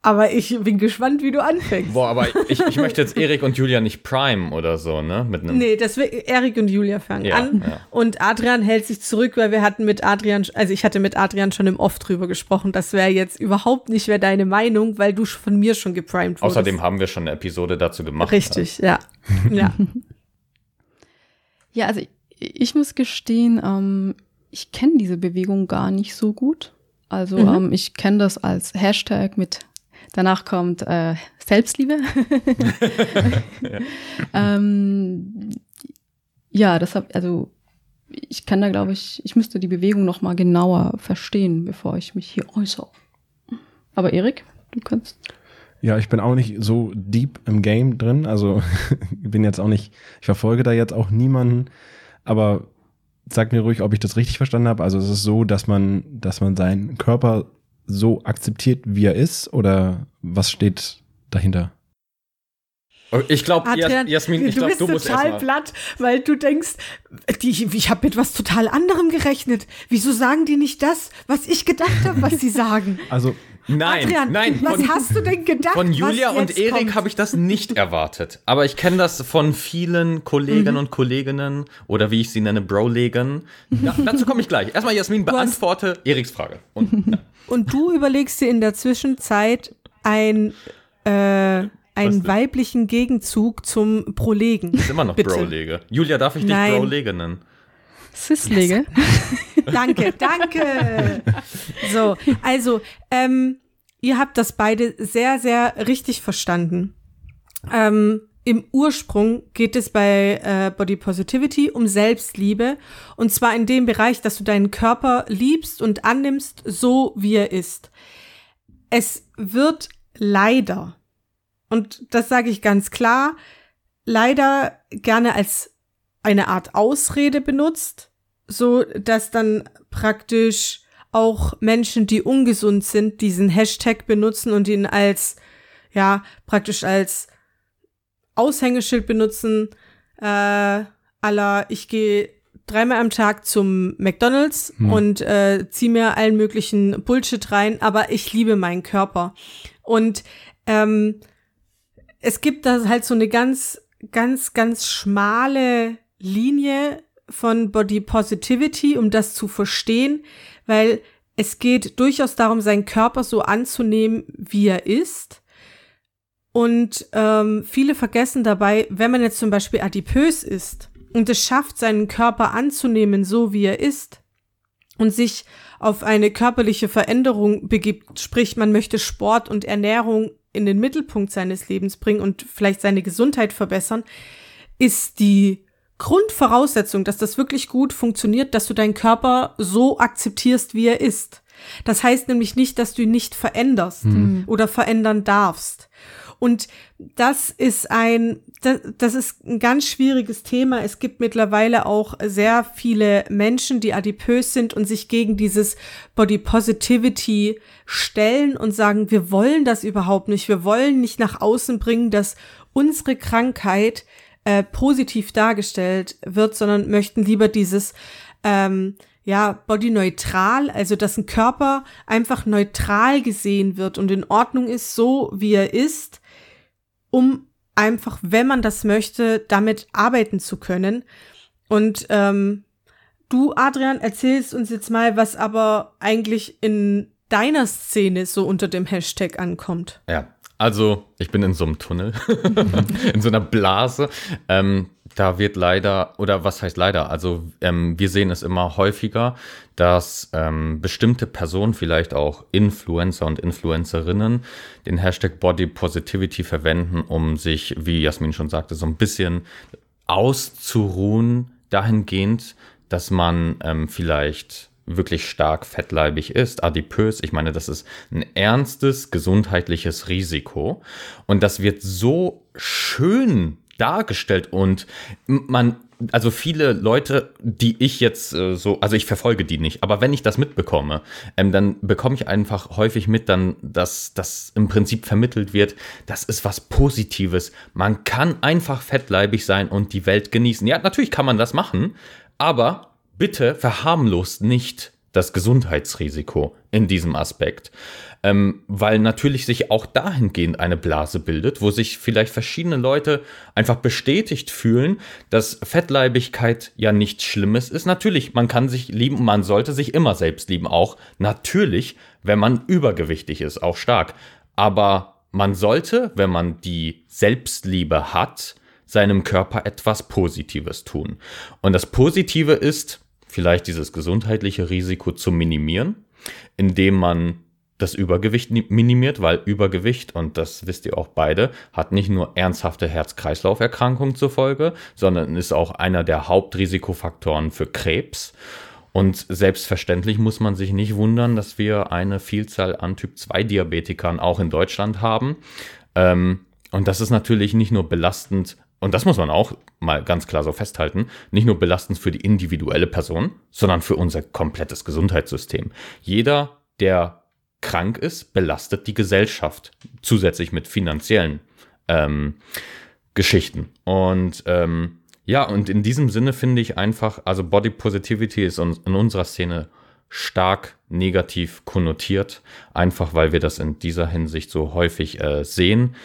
Aber ich bin gespannt, wie du anfängst. Boah, aber ich, ich möchte jetzt Erik und Julia nicht prime oder so, ne? Mit einem nee, das wird Erik und Julia fangen ja, an. Ja. Und Adrian hält sich zurück, weil wir hatten mit Adrian, also ich hatte mit Adrian schon im Off drüber gesprochen. Das wäre jetzt überhaupt nicht mehr deine Meinung, weil du von mir schon geprimed wurdest. Außerdem haben wir schon eine Episode dazu gemacht. Richtig, ja. ja. ja, also ich, ich muss gestehen, ähm, ich kenne diese Bewegung gar nicht so gut. Also mhm. ähm, ich kenne das als Hashtag mit Danach kommt äh, Selbstliebe. ja. ähm, ja, deshalb, also ich kann da, glaube ich, ich müsste die Bewegung noch mal genauer verstehen, bevor ich mich hier äußere. Aber Erik, du kannst. Ja, ich bin auch nicht so deep im Game drin. Also ich bin jetzt auch nicht, ich verfolge da jetzt auch niemanden, aber sag mir ruhig, ob ich das richtig verstanden habe. Also es ist so, dass man, dass man seinen Körper so akzeptiert, wie er ist? Oder was steht dahinter? Oh, ich glaube, Jasmin, ich glaube, du, du musst total platt, weil du denkst, die, ich habe mit was total anderem gerechnet. Wieso sagen die nicht das, was ich gedacht habe, was sie sagen? Also Nein, Adrian, nein. Was von, hast du denn gedacht? von Julia und Erik habe ich das nicht erwartet. Aber ich kenne das von vielen Kollegen Mhm. und Kolleginnen oder wie ich sie nenne, Brolegen. Ja, dazu komme ich gleich. Erstmal, Jasmin, hast- beantworte Eriks Frage. Und, ja. Und du überlegst dir in der Zwischenzeit ein, äh, einen weiblichen Gegenzug zum Prolegen. ist immer noch Bitte. Brolege. Julia, darf ich dich Nein. Brolege nennen? Cis-Lege. Danke, danke. So, also, ähm, ihr habt das beide sehr, sehr richtig verstanden. Ähm, Im Ursprung geht es bei äh, Body Positivity um Selbstliebe. Und zwar in dem Bereich, dass du deinen Körper liebst und annimmst, so wie er ist. Es wird leider, und das sage ich ganz klar, leider gerne als eine Art Ausrede benutzt, so dass dann praktisch auch Menschen, die ungesund sind, diesen Hashtag benutzen und ihn als, ja, praktisch als Aushängeschild benutzen, äh, aller, ich gehe dreimal am Tag zum McDonalds Hm. und äh, ziehe mir allen möglichen Bullshit rein, aber ich liebe meinen Körper. Und ähm, es gibt da halt so eine ganz, ganz, ganz schmale Linie von Body Positivity, um das zu verstehen, weil es geht durchaus darum, seinen Körper so anzunehmen, wie er ist. Und ähm, viele vergessen dabei, wenn man jetzt zum Beispiel adipös ist und es schafft, seinen Körper anzunehmen, so wie er ist, und sich auf eine körperliche Veränderung begibt, sprich man möchte Sport und Ernährung in den Mittelpunkt seines Lebens bringen und vielleicht seine Gesundheit verbessern, ist die Grundvoraussetzung, dass das wirklich gut funktioniert, dass du deinen Körper so akzeptierst, wie er ist. Das heißt nämlich nicht, dass du ihn nicht veränderst oder verändern darfst. Und das ist ein, das, das ist ein ganz schwieriges Thema. Es gibt mittlerweile auch sehr viele Menschen, die adipös sind und sich gegen dieses Body Positivity stellen und sagen, wir wollen das überhaupt nicht. Wir wollen nicht nach außen bringen, dass unsere Krankheit äh, positiv dargestellt wird, sondern möchten lieber dieses ähm, ja, bodyneutral, also dass ein Körper einfach neutral gesehen wird und in Ordnung ist, so wie er ist, um einfach, wenn man das möchte, damit arbeiten zu können. Und ähm, du, Adrian, erzählst uns jetzt mal, was aber eigentlich in deiner Szene so unter dem Hashtag ankommt. Ja, also ich bin in so einem Tunnel, in so einer Blase. Ähm, da wird leider, oder was heißt leider, also ähm, wir sehen es immer häufiger, dass ähm, bestimmte Personen, vielleicht auch Influencer und Influencerinnen, den Hashtag Body Positivity verwenden, um sich, wie Jasmin schon sagte, so ein bisschen auszuruhen dahingehend, dass man ähm, vielleicht wirklich stark fettleibig ist, adipös. Ich meine, das ist ein ernstes gesundheitliches Risiko. Und das wird so schön dargestellt und man, also viele Leute, die ich jetzt äh, so, also ich verfolge die nicht, aber wenn ich das mitbekomme, ähm, dann bekomme ich einfach häufig mit, dann, dass das im Prinzip vermittelt wird, das ist was Positives. Man kann einfach fettleibig sein und die Welt genießen. Ja, natürlich kann man das machen, aber bitte verharmlost nicht das Gesundheitsrisiko in diesem Aspekt. Ähm, weil natürlich sich auch dahingehend eine Blase bildet, wo sich vielleicht verschiedene Leute einfach bestätigt fühlen, dass Fettleibigkeit ja nichts Schlimmes ist. Natürlich, man kann sich lieben, man sollte sich immer selbst lieben, auch natürlich, wenn man übergewichtig ist, auch stark. Aber man sollte, wenn man die Selbstliebe hat, seinem Körper etwas Positives tun. Und das Positive ist, vielleicht dieses gesundheitliche Risiko zu minimieren, indem man das Übergewicht minimiert, weil Übergewicht, und das wisst ihr auch beide, hat nicht nur ernsthafte Herz-Kreislauf-Erkrankungen zur Folge, sondern ist auch einer der Hauptrisikofaktoren für Krebs. Und selbstverständlich muss man sich nicht wundern, dass wir eine Vielzahl an Typ-2-Diabetikern auch in Deutschland haben. Ähm, und das ist natürlich nicht nur belastend und das muss man auch mal ganz klar so festhalten, nicht nur belastend für die individuelle Person, sondern für unser komplettes Gesundheitssystem. Jeder, der krank ist, belastet die Gesellschaft zusätzlich mit finanziellen ähm, Geschichten. Und ähm, ja, und in diesem Sinne finde ich einfach, also Body Positivity ist in unserer Szene stark negativ konnotiert, einfach weil wir das in dieser Hinsicht so häufig äh, sehen.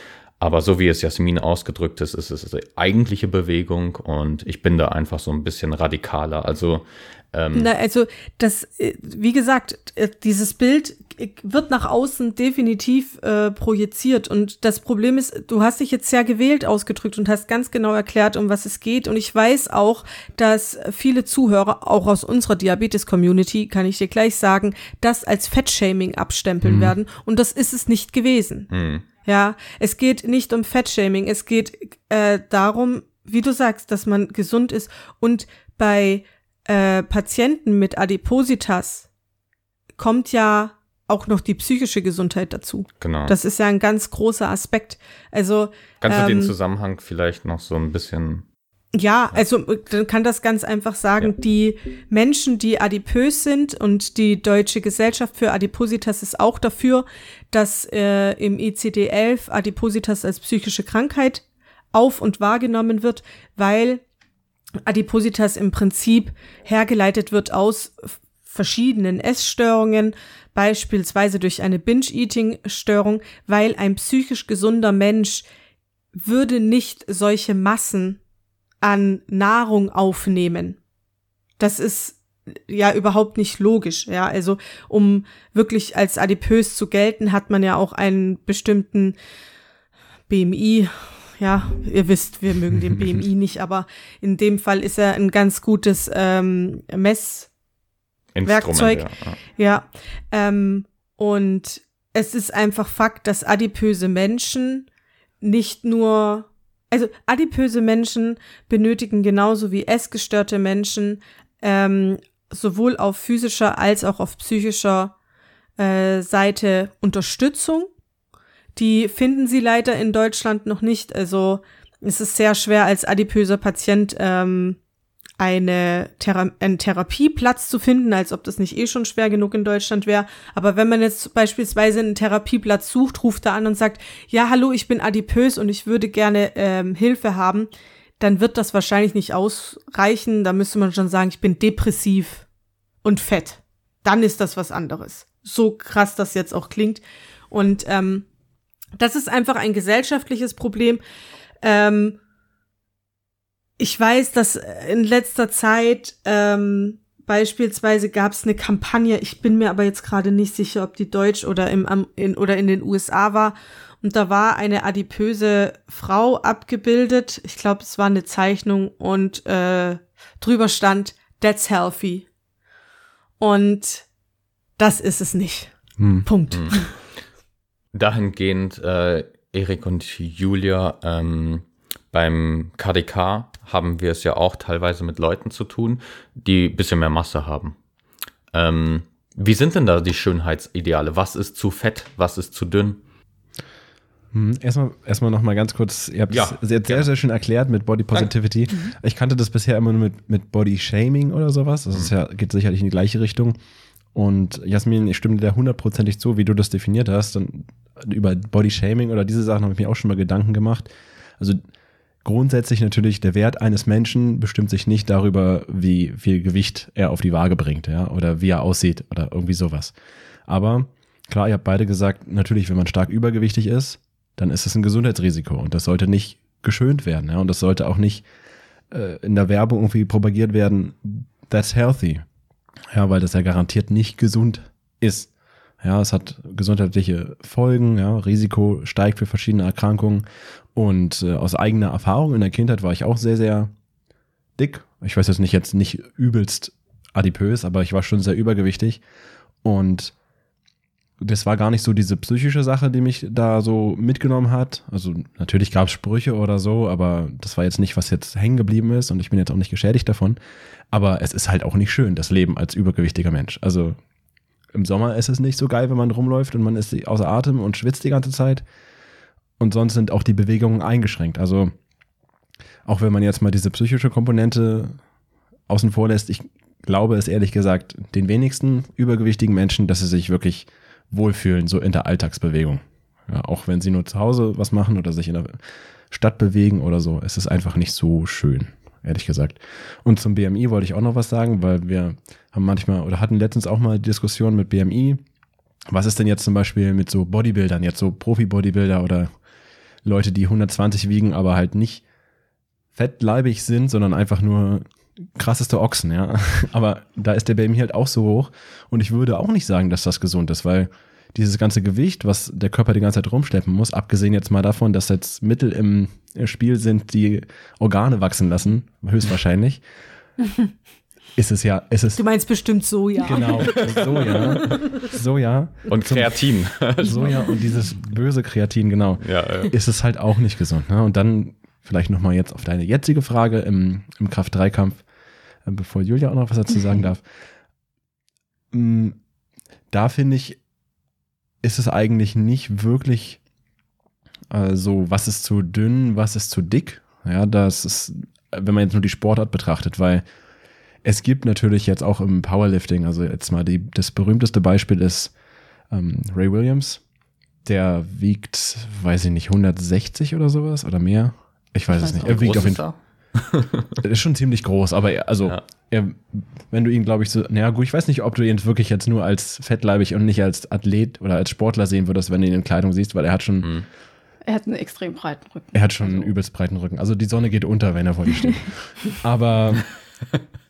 Aber so wie es Jasmin ausgedrückt ist, ist es die eigentliche Bewegung und ich bin da einfach so ein bisschen radikaler. Also ähm Na, also das, äh, wie gesagt, äh, dieses Bild wird nach außen definitiv äh, projiziert. Und das Problem ist, du hast dich jetzt sehr gewählt ausgedrückt und hast ganz genau erklärt, um was es geht. Und ich weiß auch, dass viele Zuhörer, auch aus unserer Diabetes-Community, kann ich dir gleich sagen, das als Fettshaming abstempeln mhm. werden. Und das ist es nicht gewesen. Mhm. Ja, es geht nicht um Fettshaming. Es geht äh, darum, wie du sagst, dass man gesund ist. Und bei äh, Patienten mit Adipositas kommt ja auch noch die psychische Gesundheit dazu. Genau. Das ist ja ein ganz großer Aspekt. Also kannst du den ähm, Zusammenhang vielleicht noch so ein bisschen ja, also dann kann das ganz einfach sagen, ja. die Menschen, die adipös sind und die Deutsche Gesellschaft für Adipositas ist auch dafür, dass äh, im ICD-11 Adipositas als psychische Krankheit auf und wahrgenommen wird, weil Adipositas im Prinzip hergeleitet wird aus verschiedenen Essstörungen, beispielsweise durch eine Binge-Eating-Störung, weil ein psychisch gesunder Mensch würde nicht solche Massen an Nahrung aufnehmen. Das ist ja überhaupt nicht logisch, ja. Also, um wirklich als adipös zu gelten, hat man ja auch einen bestimmten BMI. Ja, ihr wisst, wir mögen den BMI nicht, aber in dem Fall ist er ein ganz gutes ähm, Mess Werkzeug. Ja, ja. Ähm, und es ist einfach Fakt, dass adipöse Menschen nicht nur, also adipöse Menschen benötigen genauso wie essgestörte Menschen ähm, sowohl auf physischer als auch auf psychischer äh, Seite Unterstützung. Die finden sie leider in Deutschland noch nicht. Also es ist sehr schwer als adipöser Patient ähm, eine Thera einen Therapieplatz zu finden, als ob das nicht eh schon schwer genug in Deutschland wäre. Aber wenn man jetzt beispielsweise einen Therapieplatz sucht, ruft er an und sagt, ja, hallo, ich bin adipös und ich würde gerne ähm, Hilfe haben, dann wird das wahrscheinlich nicht ausreichen. Da müsste man schon sagen, ich bin depressiv und fett. Dann ist das was anderes. So krass das jetzt auch klingt. Und ähm, das ist einfach ein gesellschaftliches Problem. Ähm, ich weiß, dass in letzter Zeit ähm, beispielsweise gab es eine Kampagne, ich bin mir aber jetzt gerade nicht sicher, ob die deutsch oder im in, oder in den USA war. Und da war eine adipöse Frau abgebildet. Ich glaube, es war eine Zeichnung und äh, drüber stand That's healthy. Und das ist es nicht. Hm. Punkt. Hm. Dahingehend, äh, Erik und Julia, ähm, beim KDK haben wir es ja auch teilweise mit Leuten zu tun, die ein bisschen mehr Masse haben. Ähm, wie sind denn da die Schönheitsideale? Was ist zu fett? Was ist zu dünn? Hm, erstmal, erstmal noch mal ganz kurz, ihr habt es ja, sehr, sehr, sehr schön erklärt mit Body Positivity. Mhm. Ich kannte das bisher immer nur mit, mit Body Shaming oder sowas. Das mhm. ja, geht sicherlich in die gleiche Richtung. Und Jasmin, ich stimme dir hundertprozentig zu, wie du das definiert hast. Und über Body Shaming oder diese Sachen habe ich mir auch schon mal Gedanken gemacht. Also grundsätzlich natürlich, der Wert eines Menschen bestimmt sich nicht darüber, wie viel Gewicht er auf die Waage bringt, ja, oder wie er aussieht oder irgendwie sowas. Aber klar, ihr habt beide gesagt, natürlich, wenn man stark übergewichtig ist, dann ist es ein Gesundheitsrisiko und das sollte nicht geschönt werden, ja, und das sollte auch nicht äh, in der Werbung irgendwie propagiert werden, that's healthy. Ja, weil das ja garantiert nicht gesund ist. Ja, es hat gesundheitliche Folgen, ja, Risiko steigt für verschiedene Erkrankungen. Und äh, aus eigener Erfahrung in der Kindheit war ich auch sehr, sehr dick. Ich weiß jetzt nicht, jetzt nicht übelst adipös, aber ich war schon sehr übergewichtig. Und das war gar nicht so diese psychische Sache, die mich da so mitgenommen hat. Also natürlich gab es Sprüche oder so, aber das war jetzt nicht, was jetzt hängen geblieben ist und ich bin jetzt auch nicht geschädigt davon. Aber es ist halt auch nicht schön, das Leben als übergewichtiger Mensch. Also im Sommer ist es nicht so geil, wenn man rumläuft und man ist außer Atem und schwitzt die ganze Zeit. Und sonst sind auch die Bewegungen eingeschränkt. Also auch wenn man jetzt mal diese psychische Komponente außen vor lässt, ich glaube es ehrlich gesagt den wenigsten übergewichtigen Menschen, dass sie sich wirklich wohlfühlen, so in der Alltagsbewegung. Ja, auch wenn sie nur zu Hause was machen oder sich in der Stadt bewegen oder so, es ist einfach nicht so schön. Ehrlich gesagt. Und zum BMI wollte ich auch noch was sagen, weil wir haben manchmal oder hatten letztens auch mal Diskussionen mit BMI. Was ist denn jetzt zum Beispiel mit so Bodybuildern, jetzt so Profi-Bodybuilder oder Leute, die 120 wiegen, aber halt nicht fettleibig sind, sondern einfach nur krasseste Ochsen, ja. Aber da ist der BMI halt auch so hoch und ich würde auch nicht sagen, dass das gesund ist, weil dieses ganze Gewicht, was der Körper die ganze Zeit rumschleppen muss, abgesehen jetzt mal davon, dass jetzt Mittel im Spiel sind, die Organe wachsen lassen, höchstwahrscheinlich, ist es ja, ist es. Du meinst bestimmt Soja. Genau, Soja. Soja. Und Kreatin. Soja und dieses böse Kreatin, genau. Ja, äh. Ist es halt auch nicht gesund. Ne? Und dann vielleicht nochmal jetzt auf deine jetzige Frage im, im Kraft-3-Kampf, äh, bevor Julia auch noch was dazu sagen darf. Mm, Da finde ich, ist es eigentlich nicht wirklich äh, so, was ist zu dünn, was ist zu dick. Ja, das ist, wenn man jetzt nur die Sportart betrachtet, weil es gibt natürlich jetzt auch im Powerlifting, also jetzt mal die, das berühmteste Beispiel ist ähm, Ray Williams. Der wiegt, weiß ich nicht, 160 oder sowas oder mehr. Ich weiß, es nicht. Er wiegt auf jeden Fall. Er ist schon ziemlich groß, aber er, also, Ja. er, wenn du ihn, glaube ich, so, naja, gut, ich weiß nicht, ob du ihn wirklich jetzt nur als fettleibig und nicht als Athlet oder als Sportler sehen würdest, wenn du ihn in Kleidung siehst, weil er hat schon, Mhm. Er hat einen extrem breiten Rücken. er hat schon einen Also, übelst breiten Rücken. Also die Sonne geht unter, wenn er vor dir steht. aber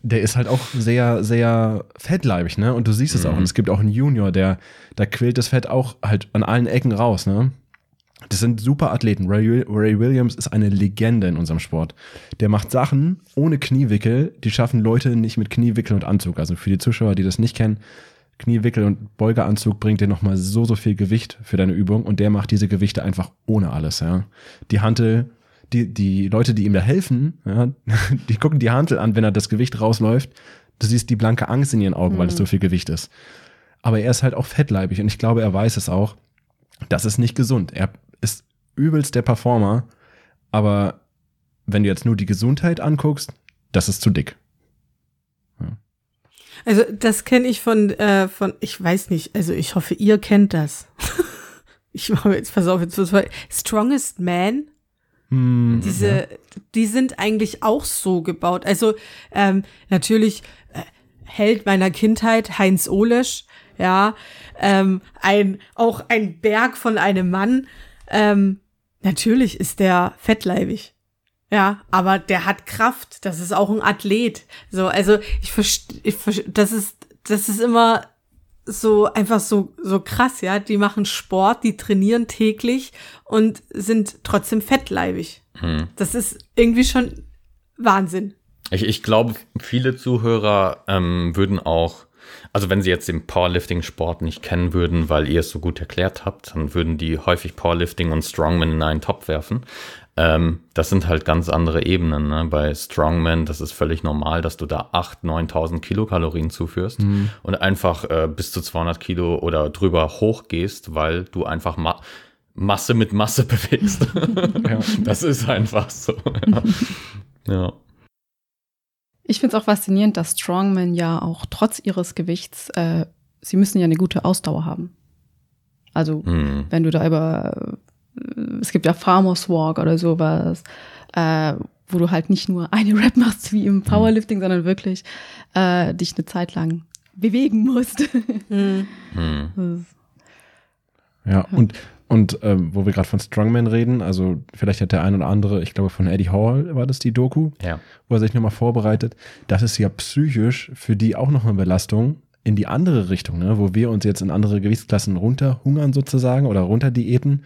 der ist halt auch sehr, sehr fettleibig, ne? Und du siehst es auch. Mhm. Und es gibt auch einen Junior, der, da quillt das Fett auch halt an allen Ecken raus, ne? Das sind super Athleten. Ray, Ray Williams ist eine Legende in unserem Sport. Der macht Sachen ohne Kniewickel, die schaffen Leute nicht mit Kniewickel und Anzug. Also für die Zuschauer, die das nicht kennen, Kniewickel und Beugeanzug bringt dir nochmal so, so viel Gewicht für deine Übung und der macht diese Gewichte einfach ohne alles, ja. Die Hantel, die, die Leute, die ihm da helfen, ja, die gucken die Hantel an, wenn er das Gewicht rausläuft. Du siehst die blanke Angst in ihren Augen, weil es so viel Gewicht ist. Aber er ist halt auch fettleibig und ich glaube, er weiß es auch. Das ist nicht gesund. Er ist übelst der Performer, aber wenn du jetzt nur die Gesundheit anguckst, das ist zu dick. Also das kenne ich von, äh, von, ich weiß nicht, also ich hoffe, ihr kennt das. ich mache jetzt, pass auf, jetzt voll- Strongest Man, Hm, diese, die sind eigentlich auch so gebaut. Also ähm, natürlich äh, Held meiner Kindheit, Heinz Olesch, ja, ähm, ein, auch ein Berg von einem Mann. Ähm, natürlich ist der fettleibig. Ja, aber der hat Kraft. Das ist auch ein Athlet. So, also ich verstehe, das ist, das ist immer so einfach so so krass, ja. Die machen Sport, die trainieren täglich und sind trotzdem fettleibig. Hm. Das ist irgendwie schon Wahnsinn. Ich, ich glaube, viele Zuhörer ähm, würden auch, also wenn sie jetzt den Powerlifting-Sport nicht kennen würden, weil ihr es so gut erklärt habt, dann würden die häufig Powerlifting und Strongman in einen Topf werfen. Ähm, das sind halt ganz andere Ebenen. Ne? Bei Strongman, das ist völlig normal, dass du da 8.000, 9.000 Kilokalorien zuführst und einfach äh, bis zu 200 Kilo oder drüber hochgehst, weil du einfach ma Masse mit Masse bewegst. ja. das ist einfach so. Ja. ja. Ich finde es auch faszinierend, dass Strongmen ja auch trotz ihres Gewichts, äh, sie müssen ja eine gute Ausdauer haben. Also Hm. wenn du da über, äh, es gibt ja Farmers Walk oder sowas, äh, wo du halt nicht nur eine Rap machst wie im Powerlifting, sondern wirklich äh, dich eine Zeit lang bewegen musst. Mhm. Hm. Ja, und, und ähm, wo wir gerade von Strongman reden, also vielleicht hat der ein oder andere, ich glaube von Eddie Hall war das die Doku, Ja. wo er sich nochmal vorbereitet. Das ist ja psychisch für die auch noch eine Belastung in die andere Richtung, ne? wo wir uns jetzt in andere Gewichtsklassen runterhungern sozusagen oder runterdiäten.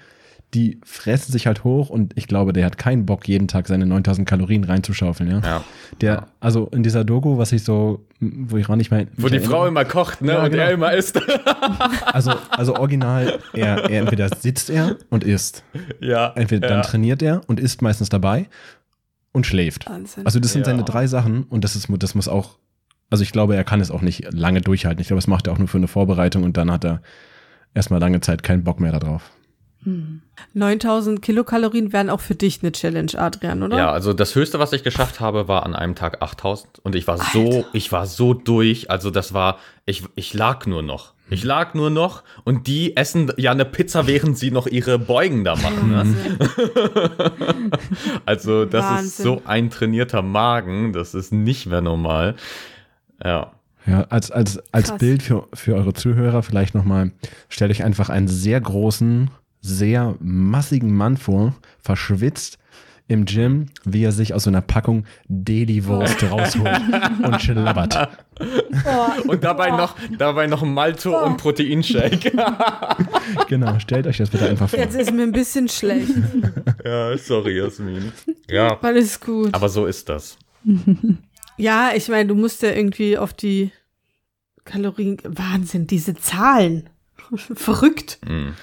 Die fressen sich halt hoch und ich glaube, der hat keinen Bock, jeden Tag seine 9000 Kalorien reinzuschaufeln. Ja? Ja. Der, also in dieser Doku, was ich so, wo ich auch nicht mehr. Wo die Frau immer kocht, ne? Ja, und genau. er immer isst. Also, also original, er, er entweder sitzt er und isst. ja. Entweder dann ja. trainiert er und isst meistens dabei und schläft. Wahnsinn. Also das sind Ja. seine drei Sachen und das ist das muss auch also ich glaube, er kann es auch nicht lange durchhalten. Ich glaube, das macht er auch nur für eine Vorbereitung und dann hat er erstmal lange Zeit keinen Bock mehr darauf. Hm. 9000 Kilokalorien wären auch für dich eine Challenge, Adrian, oder? Ja, also das höchste, was ich geschafft habe, war an einem Tag 8000 und ich war so, ich war so durch, also das war, ich, ich lag nur noch. Ich lag nur noch und die essen ja eine Pizza, während sie noch ihre Beugen da machen. Ne? also, das Wahnsinn. ist so ein trainierter Magen, das ist nicht mehr normal. Ja. Ja, als, als, als Bild für, für eure Zuhörer vielleicht nochmal, stellt euch einfach einen sehr großen, sehr massigen Mann vor, verschwitzt, im Gym, wie er sich aus so einer Packung Deli-Wurst oh. rausholt und schlabbert. Oh. Und dabei oh. noch, dabei noch Malto und Proteinshake. genau, stellt euch das bitte einfach vor. Jetzt ist mir ein bisschen schlecht. Ja, sorry, Jasmin. Ja. Alles gut. Aber so ist das. Ja, ich meine, du musst ja irgendwie auf die Kalorien. Wahnsinn, diese Zahlen. Verrückt. Mhm.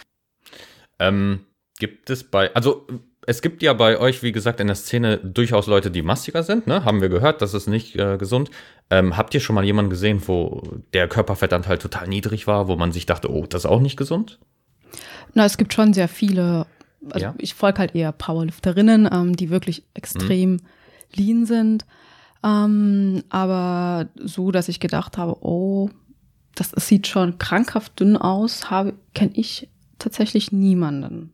Ähm, gibt es bei, also es gibt ja bei euch, wie gesagt, in der Szene durchaus Leute, die mastiger sind, ne? Haben wir gehört, das ist nicht äh, gesund. Ähm, habt ihr schon mal jemanden gesehen, wo der Körperfettanteil total niedrig war, wo man sich dachte, oh, das ist auch nicht gesund? Na, es gibt schon sehr viele. Also ja? ich folge halt eher Powerlifterinnen, ähm, die wirklich extrem hm. lean sind. Ähm, aber so, dass ich gedacht habe, oh, das, das sieht schon krankhaft dünn aus, kenne ich tatsächlich niemanden.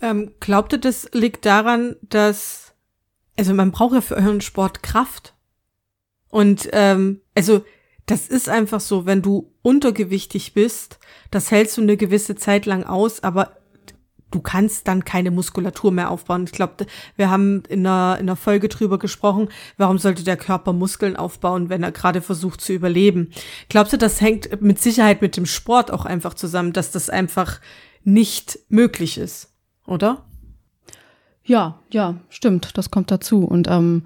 Ähm, glaubt ihr, das liegt daran, dass, also man braucht ja für euren Sport Kraft. Und ähm, also das ist einfach so, wenn du untergewichtig bist, das hältst du eine gewisse Zeit lang aus, aber du kannst dann keine Muskulatur mehr aufbauen. Ich glaube, wir haben in einer, in einer Folge drüber gesprochen, warum sollte der Körper Muskeln aufbauen, wenn er gerade versucht zu überleben. Glaubst du, das hängt mit Sicherheit mit dem Sport auch einfach zusammen, dass das einfach nicht möglich ist? oder? Ja, ja, stimmt, das kommt dazu. Und ähm,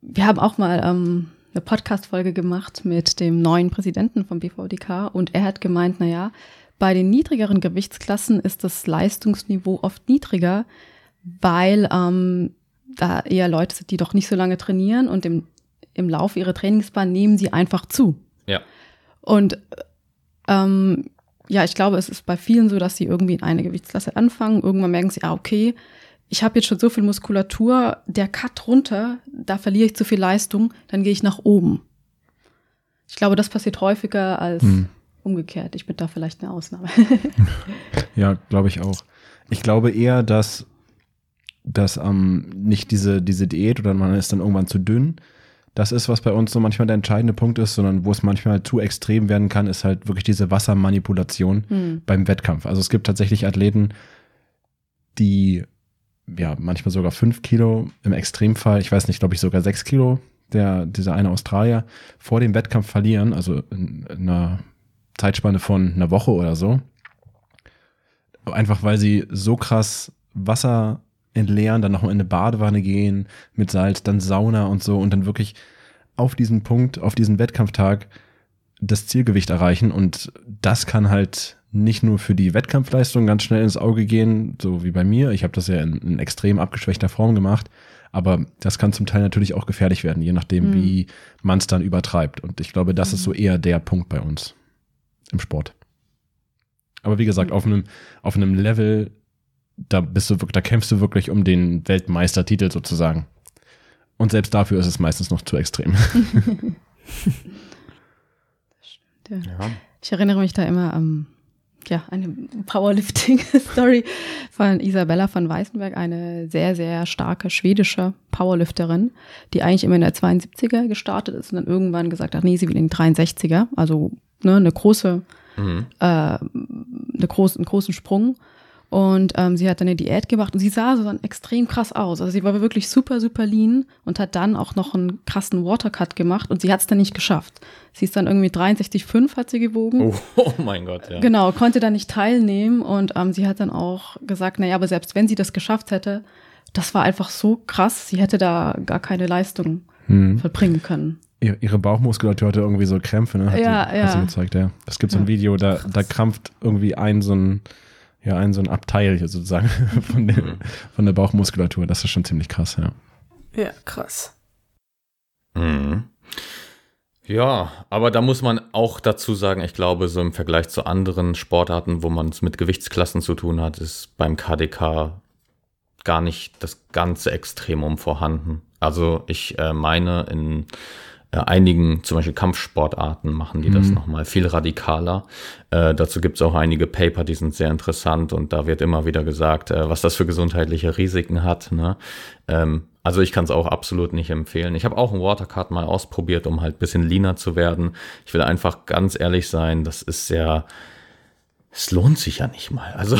wir haben auch mal ähm, eine Podcast-Folge gemacht mit dem neuen Präsidenten vom BVDK und er hat gemeint, naja, bei den niedrigeren Gewichtsklassen ist das Leistungsniveau oft niedriger, weil ähm, da eher Leute sind, die doch nicht so lange trainieren und im, im Laufe ihrer Trainingsbahn nehmen sie einfach zu. Ja. Und ähm, ja, ich glaube, es ist bei vielen so, dass sie irgendwie in eine Gewichtsklasse anfangen. Irgendwann merken sie, ah, okay, ich habe jetzt schon so viel Muskulatur, der Cut runter, da verliere ich zu viel Leistung, dann gehe ich nach oben. Ich glaube, das passiert häufiger als hm. Umgekehrt. Ich bin da vielleicht eine Ausnahme. ja, glaube ich auch. Ich glaube eher, dass, dass ähm, nicht diese, diese Diät oder man ist dann irgendwann zu dünn, das ist, was bei uns so manchmal der entscheidende Punkt ist, sondern wo es manchmal zu extrem werden kann, ist halt wirklich diese Wassermanipulation hm. beim Wettkampf. Also es gibt tatsächlich Athleten, die ja manchmal sogar fünf Kilo, im Extremfall, ich weiß nicht, glaube ich sogar sechs Kilo, der, dieser eine Australier, vor dem Wettkampf verlieren, also in, in einer Zeitspanne von einer Woche oder so. Einfach weil sie so krass Wasser entleeren, dann nochmal in eine Badewanne gehen mit Salz, dann Sauna und so und dann wirklich auf diesen Punkt, auf diesen Wettkampftag das Zielgewicht erreichen. Und das kann halt nicht nur für die Wettkampfleistung ganz schnell ins Auge gehen, so wie bei mir. Ich habe das ja in, in, extrem abgeschwächter Form gemacht. Aber das kann zum Teil natürlich auch gefährlich werden, je nachdem, mhm. wie man es dann übertreibt. Und ich glaube, das mhm. ist so eher der Punkt bei uns im Sport. Aber wie gesagt, mhm. auf einem, auf einem Level, da bist du da kämpfst du wirklich um den Weltmeistertitel sozusagen. Und selbst dafür ist es meistens noch zu extrem. das stimmt, ja. ja. Ich erinnere mich da immer an ja, eine Powerlifting-Story von Isabella von Weißenberg, eine sehr, sehr starke schwedische Powerlifterin, die eigentlich immer in der 72er gestartet ist und dann irgendwann gesagt hat, nee, sie will in die 63er, also ne, eine große, mhm. äh, eine große, einen großen Sprung. Und ähm, sie hat dann eine Diät gemacht und sie sah so dann extrem krass aus. Also sie war wirklich super, super lean und hat dann auch noch einen krassen Watercut gemacht und sie hat es dann nicht geschafft. Sie ist dann irgendwie 63,5 hat sie gewogen. Oh, oh, mein Gott, ja. Genau, konnte da nicht teilnehmen und ähm, sie hat dann auch gesagt, naja, aber selbst wenn sie das geschafft hätte, das war einfach so krass, sie hätte da gar keine Leistung hm. verbringen können. Ihre Bauchmuskulatur hatte irgendwie so Krämpfe, ne? Hat ja, sie, ja. Hat sie gezeigt, ja. Es gibt so ein ja. Video, da, da krampft irgendwie ein so ein ja ein so ein Abteil hier sozusagen von der, mhm. von der Bauchmuskulatur. Das ist schon ziemlich krass, ja. Ja, krass. Mhm. Ja, aber da muss man auch dazu sagen, ich glaube, so im Vergleich zu anderen Sportarten, wo man es mit Gewichtsklassen zu tun hat, ist beim KDK gar nicht das ganze Extremum vorhanden. Also ich äh, meine, in äh, einigen, zum Beispiel Kampfsportarten, machen die mhm. das nochmal viel radikaler. Äh, dazu gibt es auch einige Paper, die sind sehr interessant und da wird immer wieder gesagt, äh, was das für gesundheitliche Risiken hat. Ne? Ähm, also ich kann es auch absolut nicht empfehlen. Ich habe auch ein Watercard mal ausprobiert, um halt bisschen leaner zu werden. Ich will einfach ganz ehrlich sein, das ist sehr es lohnt sich ja nicht mal. Also,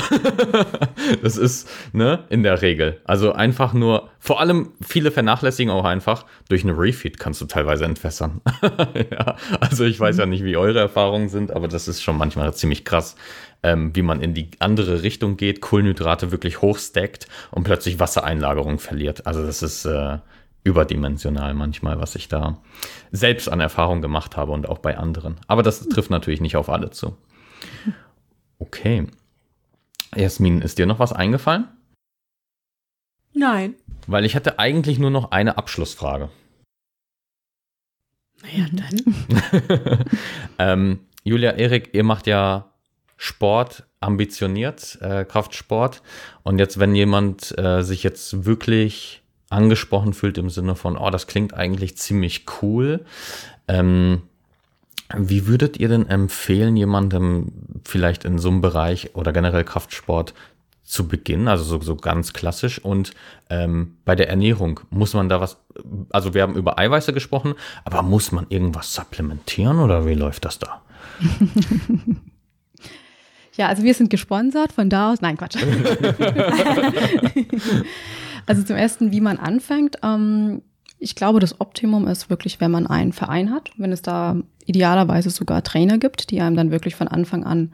das ist, ne, in der Regel. Also einfach nur, vor allem viele vernachlässigen auch einfach, durch eine Refeed kannst du teilweise entwässern. ja, also ich weiß ja nicht, wie eure Erfahrungen sind, aber das ist schon manchmal ziemlich krass, ähm, wie man in die andere Richtung geht, Kohlenhydrate wirklich hochstackt und plötzlich Wassereinlagerung verliert. Also das ist äh, überdimensional manchmal, was ich da selbst an Erfahrung gemacht habe und auch bei anderen. Aber das trifft natürlich nicht auf alle zu. Okay. Jasmin, ist dir noch was eingefallen? Nein. Weil ich hatte eigentlich nur noch eine Abschlussfrage. Naja, dann. ähm, Julia, Erik, ihr macht ja Sport ambitioniert, äh, Kraftsport. Und jetzt, wenn jemand äh, sich jetzt wirklich angesprochen fühlt im Sinne von, oh, das klingt eigentlich ziemlich cool, ähm, wie würdet ihr denn empfehlen, jemandem vielleicht in so einem Bereich oder generell Kraftsport zu beginnen, also so, so ganz klassisch. Und ähm, bei der Ernährung muss man da was, also wir haben über Eiweiße gesprochen, aber muss man irgendwas supplementieren oder wie läuft das da? ja, also wir sind gesponsert, von da aus, nein, Quatsch. also zum ersten, wie man anfängt. Ähm, ich glaube, das Optimum ist wirklich, wenn man einen Verein hat, wenn es da idealerweise sogar Trainer gibt, die einem dann wirklich von Anfang an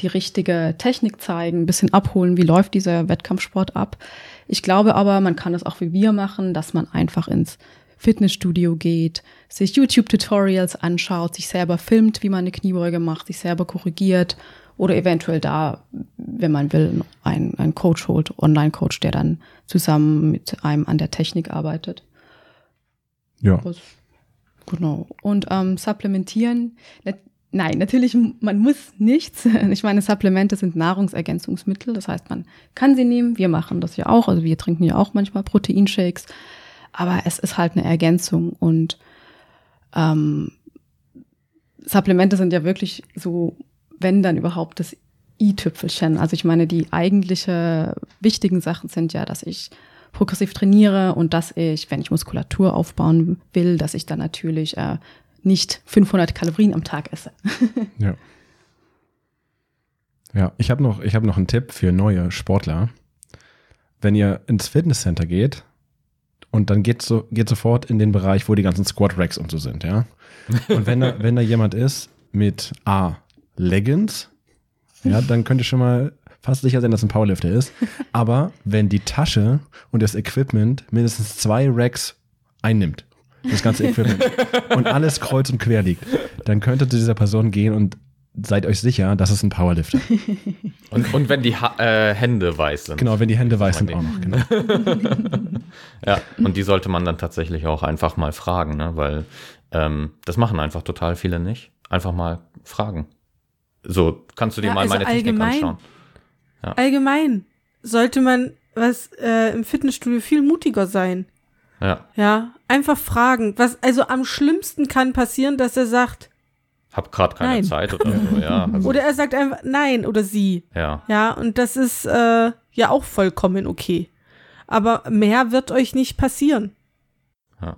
die richtige Technik zeigen, ein bisschen abholen, wie läuft dieser Wettkampfsport ab. Ich glaube aber, man kann es auch wie wir machen, dass man einfach ins Fitnessstudio geht, sich YouTube-Tutorials anschaut, sich selber filmt, wie man eine Kniebeuge macht, sich selber korrigiert oder eventuell da, wenn man will, einen, einen Coach holt, Online-Coach, der dann zusammen mit einem an der Technik arbeitet. Ja. Was, genau. Und ähm, supplementieren, nein, natürlich, man muss nichts. Ich meine, Supplemente sind Nahrungsergänzungsmittel, das heißt, man kann sie nehmen. Wir machen das ja auch, also wir trinken ja auch manchmal Proteinshakes, aber es ist halt eine Ergänzung und ähm, Supplemente sind ja wirklich so, wenn dann überhaupt das i-Tüpfelchen. Also ich meine, die eigentliche wichtigen Sachen sind ja, dass ich progressiv trainiere und dass ich, wenn ich Muskulatur aufbauen will, dass ich dann natürlich äh, nicht 500 Kalorien am Tag esse. ja. Ja, ich habe noch, hab noch einen Tipp für neue Sportler. Wenn ihr ins Fitnesscenter geht und dann geht, so, geht sofort in den Bereich, wo die ganzen Squat Racks und so sind, ja. Und wenn da, wenn da jemand ist mit A, Leggings, ja, dann könnt ihr schon mal fast sicher sein, dass ein Powerlifter ist. Aber wenn die Tasche und das Equipment mindestens zwei Racks einnimmt, das ganze Equipment, und alles kreuz und quer liegt, dann könnte zu dieser Person gehen und seid euch sicher, das ist ein Powerlifter. Und, und wenn die ha äh, Hände weiß sind. Genau, wenn die Hände weiß sind auch noch. Genau. ja, und die sollte man dann tatsächlich auch einfach mal fragen, ne? weil ähm, das machen einfach total viele nicht. Einfach mal fragen. So, kannst du dir ja, mal also meine Technik anschauen. Ja. Allgemein sollte man was äh, im Fitnessstudio viel mutiger sein. Ja. Ja, einfach fragen. Was also am schlimmsten kann passieren, dass er sagt, hab gerade keine nein. Zeit oder so, ja. Also. Oder er sagt einfach nein oder sie. Ja. Ja, und das ist äh, ja auch vollkommen okay. Aber mehr wird euch nicht passieren. Ja.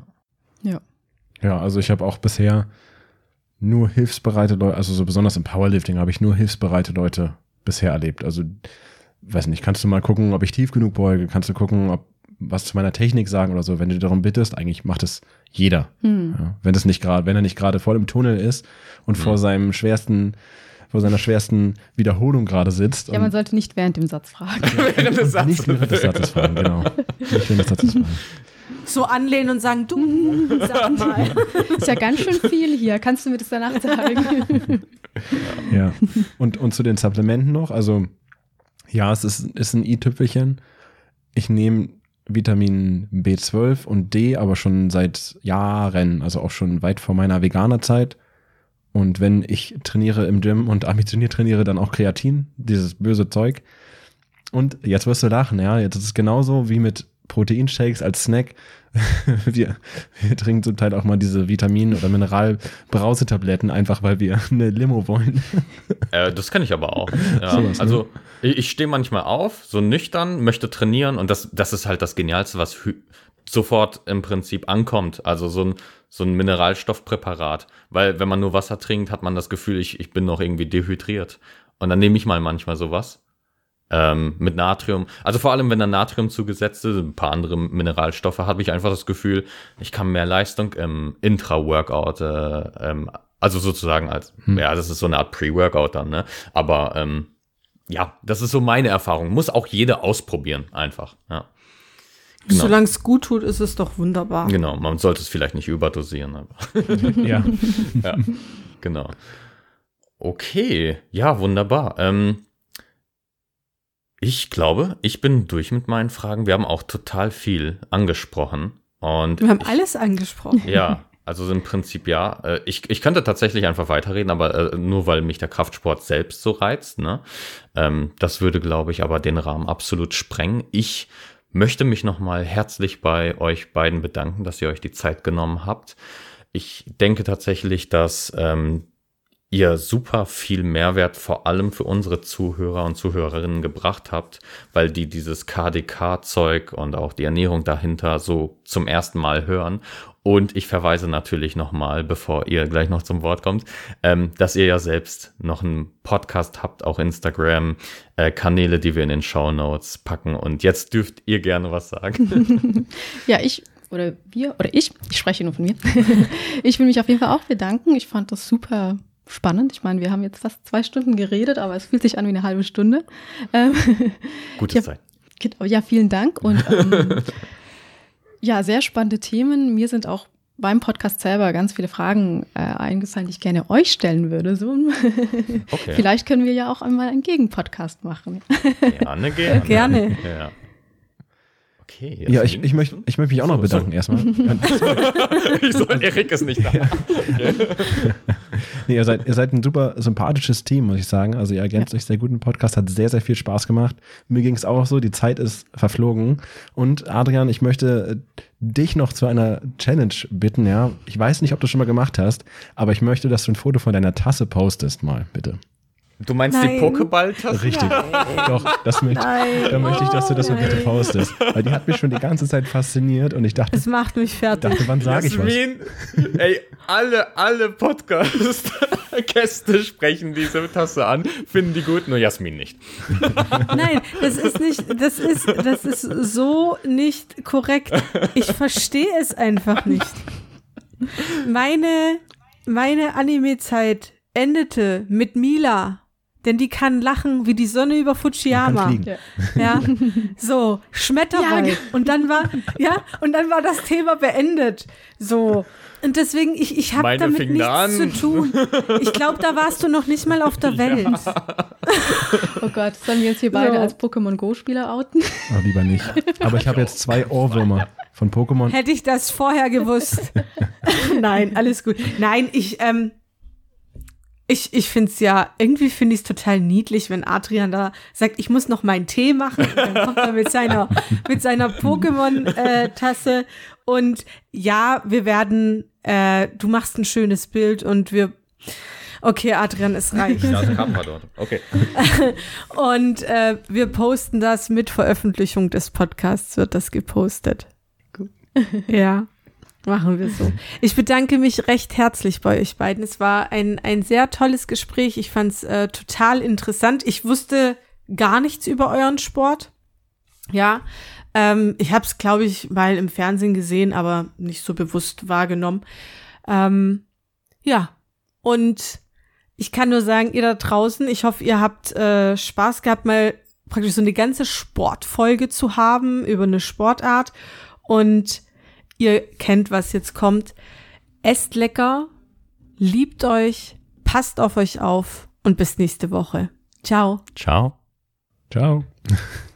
Ja. Ja, also ich habe auch bisher nur hilfsbereite Leute, also so besonders im Powerlifting habe ich nur hilfsbereite Leute bisher erlebt. Also, weiß nicht, kannst du mal gucken, ob ich tief genug beuge, kannst du gucken, ob was zu meiner Technik sagen oder so. Wenn du darum bittest, eigentlich macht es jeder. Hm. Ja, wenn das nicht gerade, wenn er nicht gerade voll im Tunnel ist und hm. vor seinem schwersten vor seiner schwersten Wiederholung gerade sitzt. Ja, man sollte nicht während dem Satz fragen. während des Satzes. Nicht während des Satzes fragen, genau. Nicht während des Satzes fragen. So anlehnen und sagen, du, sag mal. Ist ja ganz schön viel hier. Kannst du mir das danach sagen? Ja. Und, und zu den Supplementen noch, also ja, es ist, ist ein i-Tüpfelchen. Ich nehme Vitamin B12 und D, aber schon seit Jahren, also auch schon weit vor meiner Veganerzeit. Und wenn ich trainiere im Gym und ambitioniert trainiere, dann auch Kreatin, dieses böse Zeug. Und jetzt wirst du lachen, ja, jetzt ist es genauso wie mit Proteinshakes als Snack. wir, wir trinken zum Teil auch mal diese Vitamin- oder Mineralbrausetabletten, einfach weil wir eine Limo wollen. Äh, das kann ich aber auch. Ja. So was, ne? also ich, ich stehe manchmal auf, so nüchtern, möchte trainieren und das, das ist halt das Genialste, was sofort im Prinzip ankommt. Also so ein, so ein Mineralstoffpräparat. Weil wenn man nur Wasser trinkt, hat man das Gefühl, ich, ich bin noch irgendwie dehydriert. Und dann nehme ich mal manchmal sowas. Ähm, mit Natrium. Also vor allem, wenn da Natrium zugesetzt ist, ein paar andere Mineralstoffe, habe ich einfach das Gefühl, ich kann mehr Leistung im Intra-Workout, äh, ähm, also sozusagen als, hm. ja, das ist so eine Art Pre-Workout dann, ne? Aber ähm, ja, das ist so meine Erfahrung. Muss auch jeder ausprobieren, einfach. Ja. Genau. Solange es gut tut, ist es doch wunderbar. Genau, man sollte es vielleicht nicht überdosieren. Aber ja. ja. Genau. Okay, ja, wunderbar. Ähm, ich glaube, ich bin durch mit meinen Fragen. Wir haben auch total viel angesprochen. Und Wir haben ich, alles angesprochen. Ja, also im Prinzip ja. Äh, ich, ich könnte tatsächlich einfach weiterreden, aber äh, nur weil mich der Kraftsport selbst so reizt. Ne? Ähm, das würde, glaube ich, aber den Rahmen absolut sprengen. Ich möchte mich nochmal herzlich bei euch beiden bedanken, dass ihr euch die Zeit genommen habt. Ich denke tatsächlich, dass ähm, ihr super viel Mehrwert vor allem für unsere Zuhörer und Zuhörerinnen gebracht habt, weil die dieses KDK-Zeug und auch die Ernährung dahinter so zum ersten Mal hören. Und ich verweise natürlich nochmal, bevor ihr gleich noch zum Wort kommt, ähm, dass ihr ja selbst noch einen Podcast habt, auch Instagram, äh, Kanäle, die wir in den Show Notes packen. Und jetzt dürft ihr gerne was sagen. ja, ich oder wir oder ich, ich spreche nur von mir. ich will mich auf jeden Fall auch bedanken. Ich fand das super spannend. Ich meine, wir haben jetzt fast zwei Stunden geredet, aber es fühlt sich an wie eine halbe Stunde. Ähm, Gute Zeit. Ja, vielen Dank. Und ähm, ja, sehr spannende Themen. Mir sind auch beim Podcast selber ganz viele Fragen äh, eingefallen, die ich gerne euch stellen würde. So. Okay. Vielleicht können wir ja auch einmal einen Gegenpodcast machen. Gerne, gerne. gerne. Ja. Okay. Ja, ich, ich, möchte, ich möchte mich auch noch bedanken so. erstmal. ich soll, Erik ist nicht da. Ja. nee, ihr seid, ihr seid ein super sympathisches Team, muss ich sagen. Also ihr ergänzt ja. euch sehr gut im Podcast, hat sehr, sehr viel Spaß gemacht. Mir ging es auch so, die Zeit ist verflogen. Und Adrian, ich möchte dich noch zu einer Challenge bitten, ja. Ich weiß nicht, ob du schon mal gemacht hast, aber ich möchte, dass du ein Foto von deiner Tasse postest mal, bitte. Du meinst Nein. die Pokéball-Tasse? Richtig. Doch, das möchte, da möchte ich, dass du das mal bitte postest. Weil die hat mich schon die ganze Zeit fasziniert und ich dachte. Es macht mich fertig. Dachte, wann sage ich was? ey, alle, alle Podcast-Gäste sprechen diese Tasse an, finden die gut, nur Jasmin nicht. Nein, das ist nicht, das ist, das ist so nicht korrekt. Ich verstehe es einfach nicht. Meine, meine Anime-Zeit endete mit Mila denn die kann lachen wie die Sonne über Fujiyama. Ja. So, Schmetterwald. Ja. Und dann war, ja, und dann war das Thema beendet. So. Und deswegen, ich, ich habe damit nichts an. zu tun. Ich glaube, da warst du noch nicht mal auf der Welt. Ja. Oh Gott, sollen wir jetzt hier beide so. als Pokémon Go-Spieler outen? Oh, lieber nicht. Aber ich habe jetzt zwei Ohrwürmer von Pokémon. Hätte ich das vorher gewusst. Nein, alles gut. Nein, ich, ähm, ich, ich finde es ja, irgendwie finde ich es total niedlich, wenn Adrian da sagt, ich muss noch meinen Tee machen. Und dann kommt er mit seiner, mit seiner Pokémon-Tasse. Äh, und ja, wir werden, äh, du machst ein schönes Bild und wir. Okay, Adrian, es reicht. Ja, dort. Okay. und äh, wir posten das mit Veröffentlichung des Podcasts, wird das gepostet. Gut. Ja. Machen wir so. Ich bedanke mich recht herzlich bei euch beiden. Es war ein, ein sehr tolles Gespräch. Ich fand es äh, total interessant. Ich wusste gar nichts über euren Sport. Ja, ähm, ich habe es, glaube ich, mal im Fernsehen gesehen, aber nicht so bewusst wahrgenommen. Ähm, ja, und ich kann nur sagen, ihr da draußen, ich hoffe, ihr habt äh, Spaß gehabt, mal praktisch so eine ganze Sportfolge zu haben über eine Sportart. Und Ihr kennt, was jetzt kommt. Esst lecker, liebt euch, passt auf euch auf und bis nächste Woche. Ciao. Ciao. Ciao.